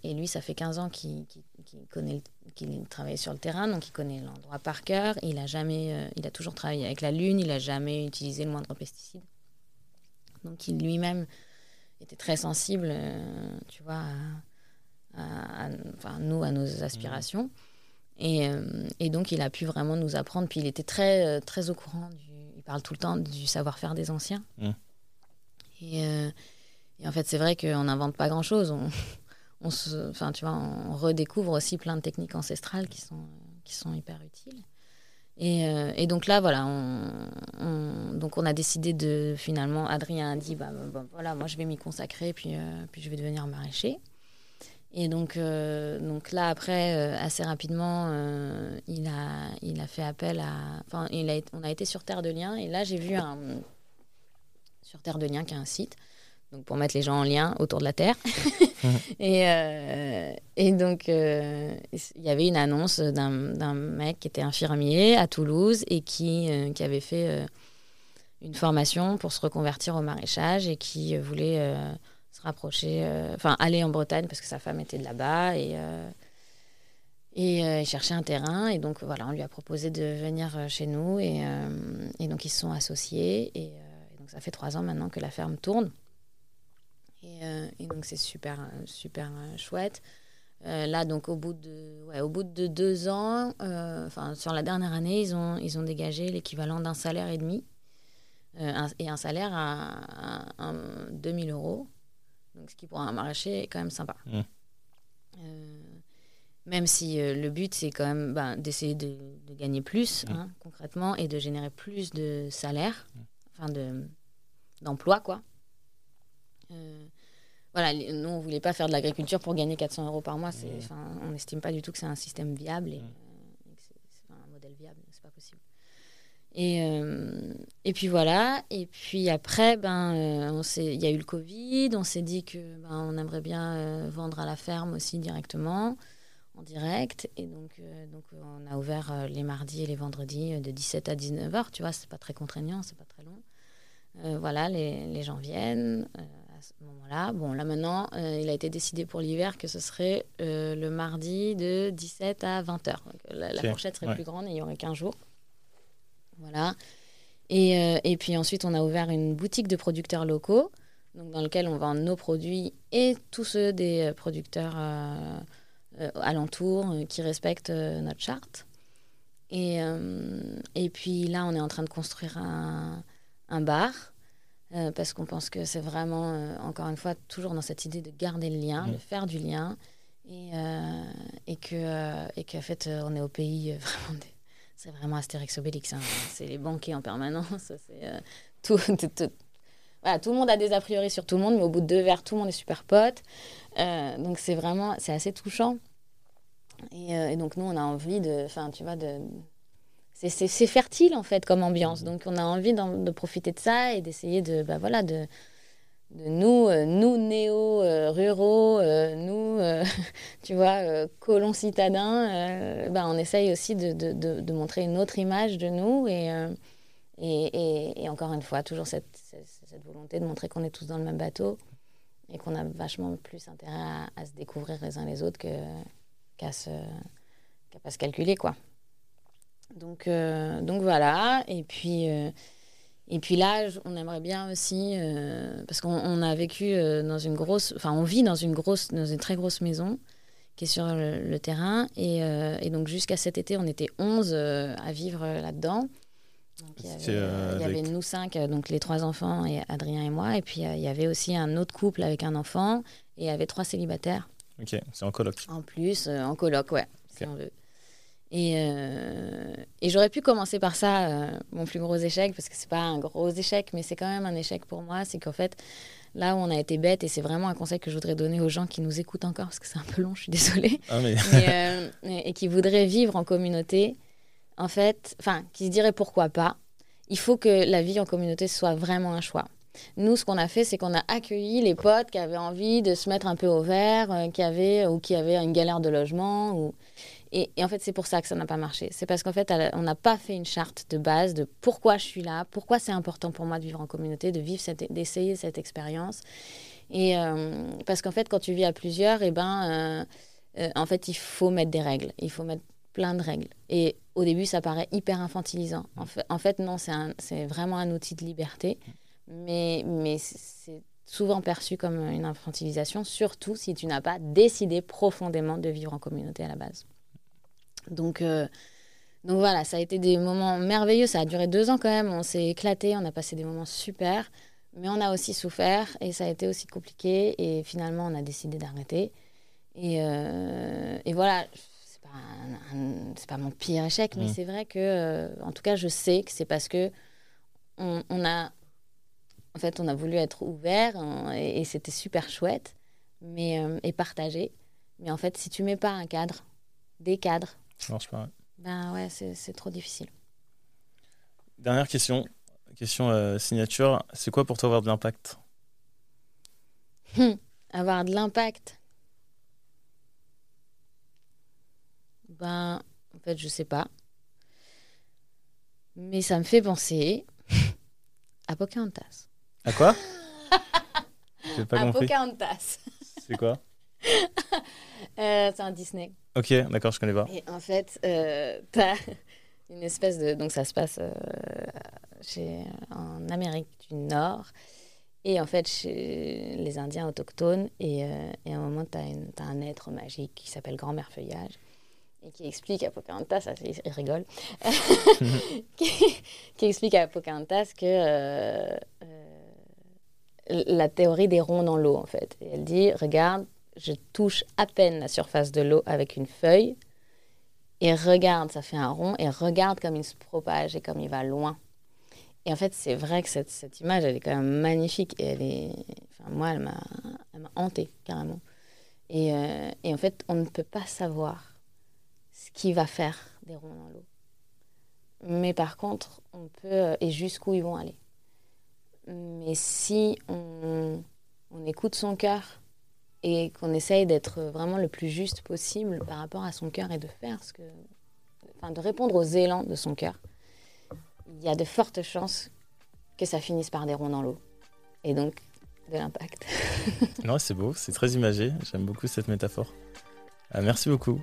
et, lui, ça fait 15 ans qu'il connaît, qu'il travaille sur le terrain, donc il connaît l'endroit par cœur. Il a jamais, il a toujours travaillé avec la lune, il a jamais utilisé le moindre pesticide. Donc il lui-même était très sensible, tu vois, à, enfin, nous, à nos aspirations. Et, et, donc, il a pu vraiment nous apprendre. Puis, il était très, très au courant. Du, il parle tout le temps du savoir-faire des anciens. Mmh. Et, et, en fait, c'est vrai qu'on n'invente pas grand-chose. On, se, enfin, tu vois, on redécouvre aussi plein de techniques ancestrales qui sont, qui sont hyper utiles. Et, et, donc là, voilà, on, donc on a décidé de finalement, Adrien a dit, bah, bah voilà, moi je vais m'y consacrer, puis, puis je vais devenir maraîcher. Et donc, euh, donc là, après, euh, assez rapidement, euh, il, a, il a fait appel à. Enfin, on a été sur Terre de Liens. Et là, j'ai vu un. Sur Terre de Liens, qui est un site. Donc, pour mettre les gens en lien autour de la Terre. et, et donc, il y avait une annonce d'un mec qui était infirmier à Toulouse et qui, qui avait fait une formation pour se reconvertir au maraîchage et qui voulait se rapprocher, euh, enfin aller en Bretagne parce que sa femme était de là-bas et, euh, et euh, chercher un terrain. Et donc voilà, on lui a proposé de venir chez nous et, et donc ils se sont associés. Et, donc ça fait trois ans maintenant que la ferme tourne. Et, et donc c'est super, super chouette. là, donc, au bout de, ouais, au bout de deux ans, enfin, sur la dernière année, ils ont, ils ont dégagé l'équivalent d'un salaire et demi. et un salaire à, à, à 2000 euros. Donc, ce qui pour un maraîcher est quand même sympa. Mmh. Euh, même si euh, le but, c'est quand même ben, d'essayer de, gagner plus, mmh. hein, concrètement, et de générer plus de salaire, mmh. enfin d'emploi, quoi. Euh, voilà, nous, on voulait pas faire de l'agriculture pour gagner 400 euros par mois. On n'estime pas du tout que c'est un système viable et, et que c'est un modèle viable. C'est pas possible. Et, euh, et puis voilà. Et puis après, ben, euh, il y a eu le Covid. On s'est dit que ben, on aimerait bien euh, vendre à la ferme aussi directement, en direct. Et donc, donc on a ouvert les mardis et les vendredis de 17 à 19 h Tu vois, c'est pas très contraignant, c'est pas très long. voilà, les, les, gens viennent à ce moment-là. Bon, là maintenant, il a été décidé pour l'hiver que ce serait le mardi de 17 à 20 h la, fourchette serait plus grande et il y aurait 15 jours. Voilà. Et, euh, et, puis ensuite, on a ouvert une boutique de producteurs locaux, donc dans lequel on vend nos produits et tous ceux des euh, producteurs euh, alentours qui respectent notre charte. Et, et puis là, on est en train de construire un, un bar. Parce qu'on pense que c'est vraiment, encore une fois, toujours dans cette idée de garder le lien, mmh. de faire du lien, et, et que et qu'en fait, on est au pays vraiment des, c'est vraiment Astérix Obélix. Hein. C'est les banquets en permanence. Euh, tout, tout, Voilà, tout le monde a des a priori sur tout le monde, mais au bout de deux verres, tout le monde est super pote. Euh, donc c'est vraiment, c'est assez touchant. Euh, et, donc nous, on a envie de, enfin, tu vois, de, c'est fertile en fait comme ambiance. Donc on a envie de profiter de ça et d'essayer de, bah, voilà, de, de nous, euh, nous néo-ruraux, euh, nous, euh, tu vois, colons citadins, ben, on essaye aussi de, de, de, montrer une autre image de nous et, et, et, encore une fois, toujours cette, cette, volonté de montrer qu'on est tous dans le même bateau et qu'on a vachement plus intérêt à, se découvrir les uns les autres qu'à se, qu'à pas se calculer, quoi. Donc, donc voilà, et puis... Et puis là, on aimerait bien aussi, euh, parce qu'on a vécu euh, dans une grosse, enfin on vit dans une grosse, dans une très grosse maison qui est sur le, terrain. Et, euh, et donc jusqu'à cet été, on était 11 à vivre là-dedans. Il y avait, nous cinq, donc les trois enfants et Adrien et moi. Et puis il y avait aussi un autre couple avec un enfant et il y avait trois célibataires. Ok, c'est en coloc. En plus, en coloc, ouais, si on veut. Et, euh, et j'aurais pu commencer par ça, euh, mon plus gros échec, parce que c'est pas un gros échec, mais c'est quand même un échec pour moi. C'est qu'en fait, là où on a été bête, et c'est vraiment un conseil que je voudrais donner aux gens qui nous écoutent encore, parce que c'est un peu long, je suis désolée, ah, euh, et qui voudraient vivre en communauté, en fait, enfin, qui se diraient pourquoi pas, il faut que la vie en communauté soit vraiment un choix. Nous, ce qu'on a fait, c'est qu'on a accueilli les potes qui avaient envie de se mettre un peu au vert, qui avaient, ou qui avaient une galère de logement. Ou... Et, en fait, c'est pour ça que ça n'a pas marché. C'est parce qu'en fait, on n'a pas fait une charte de base de pourquoi je suis là, pourquoi c'est important pour moi de vivre en communauté, de vivre d'essayer cette expérience. Et euh, parce qu'en fait, quand tu vis à plusieurs, et eh ben, euh, euh, en fait, il faut mettre des règles. Il faut mettre plein de règles. Et au début, ça paraît hyper infantilisant. En fait, en fait non, c'est vraiment un outil de liberté. Mais, mais c'est souvent perçu comme une infantilisation, surtout si tu n'as pas décidé profondément de vivre en communauté à la base. Donc, donc voilà, ça a été des moments merveilleux. Ça a duré deux ans quand même. On s'est éclaté, on a passé des moments super. Mais on a aussi souffert et ça a été aussi compliqué. Et finalement, on a décidé d'arrêter. Et, euh, et, voilà, c'est pas, pas mon pire échec, mais mmh. c'est vrai que, euh, en tout cas, je sais que c'est parce que on, on, a, en fait, on a voulu être ouvert et, c'était super chouette, mais euh, et partagé. Mais en fait, si tu mets pas un cadre, des cadres, ça marche pas. Ben ouais, c'est trop difficile. Dernière question, question euh, signature, c'est quoi pour toi avoir de l'impact? Hum, Avoir de l'impact? Ben, en fait, je sais pas. Mais ça me fait penser à Pocahontas. À quoi? Pas à Pocahontas. C'est quoi? euh, C'est un Disney. Ok, d'accord, je connais pas. Et en fait, euh, t'as une espèce de. Donc ça se passe euh, en Amérique du Nord. Et en fait, chez les Indiens autochtones, et, euh, et à un moment, tu as, un être magique qui s'appelle Grand-mère Feuillage, et qui explique à Pocahontas, ça, il rigole, qui, explique à Pocahontas que la théorie des ronds dans l'eau, en fait. Et elle dit, regarde, je touche à peine la surface de l'eau avec une feuille, et regarde, ça fait un rond, et regarde comme il se propage et comme il va loin. Et en fait, c'est vrai que cette, image, elle est quand même magnifique. Et elle est. Enfin, moi, elle m'a, elle m'a hantée, carrément. Et, euh, et, en fait, on ne peut pas savoir ce qui va faire des ronds dans l'eau. Mais par contre, on peut. Euh, et jusqu'où ils vont aller. Mais si on, on écoute son cœur et qu'on essaye d'être vraiment le plus juste possible par rapport à son cœur et de faire ce que. Enfin, de répondre aux élans de son cœur il y a de fortes chances que ça finisse par des ronds dans l'eau. Et donc, de l'impact. non, c'est beau, c'est très imagé. J'aime beaucoup cette métaphore. Ah, merci beaucoup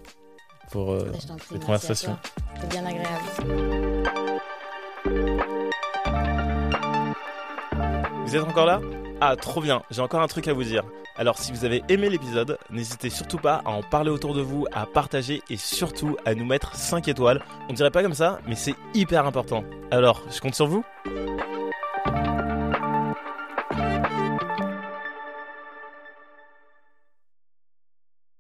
pour euh, bah, cette conversation. C'est bien agréable. Vous êtes encore là? Ah, trop bien, j'ai encore un truc à vous dire. Alors si vous avez aimé l'épisode, n'hésitez surtout pas à en parler autour de vous, à partager et surtout à nous mettre 5 étoiles. On dirait pas comme ça, mais c'est hyper important. Alors, je compte sur vous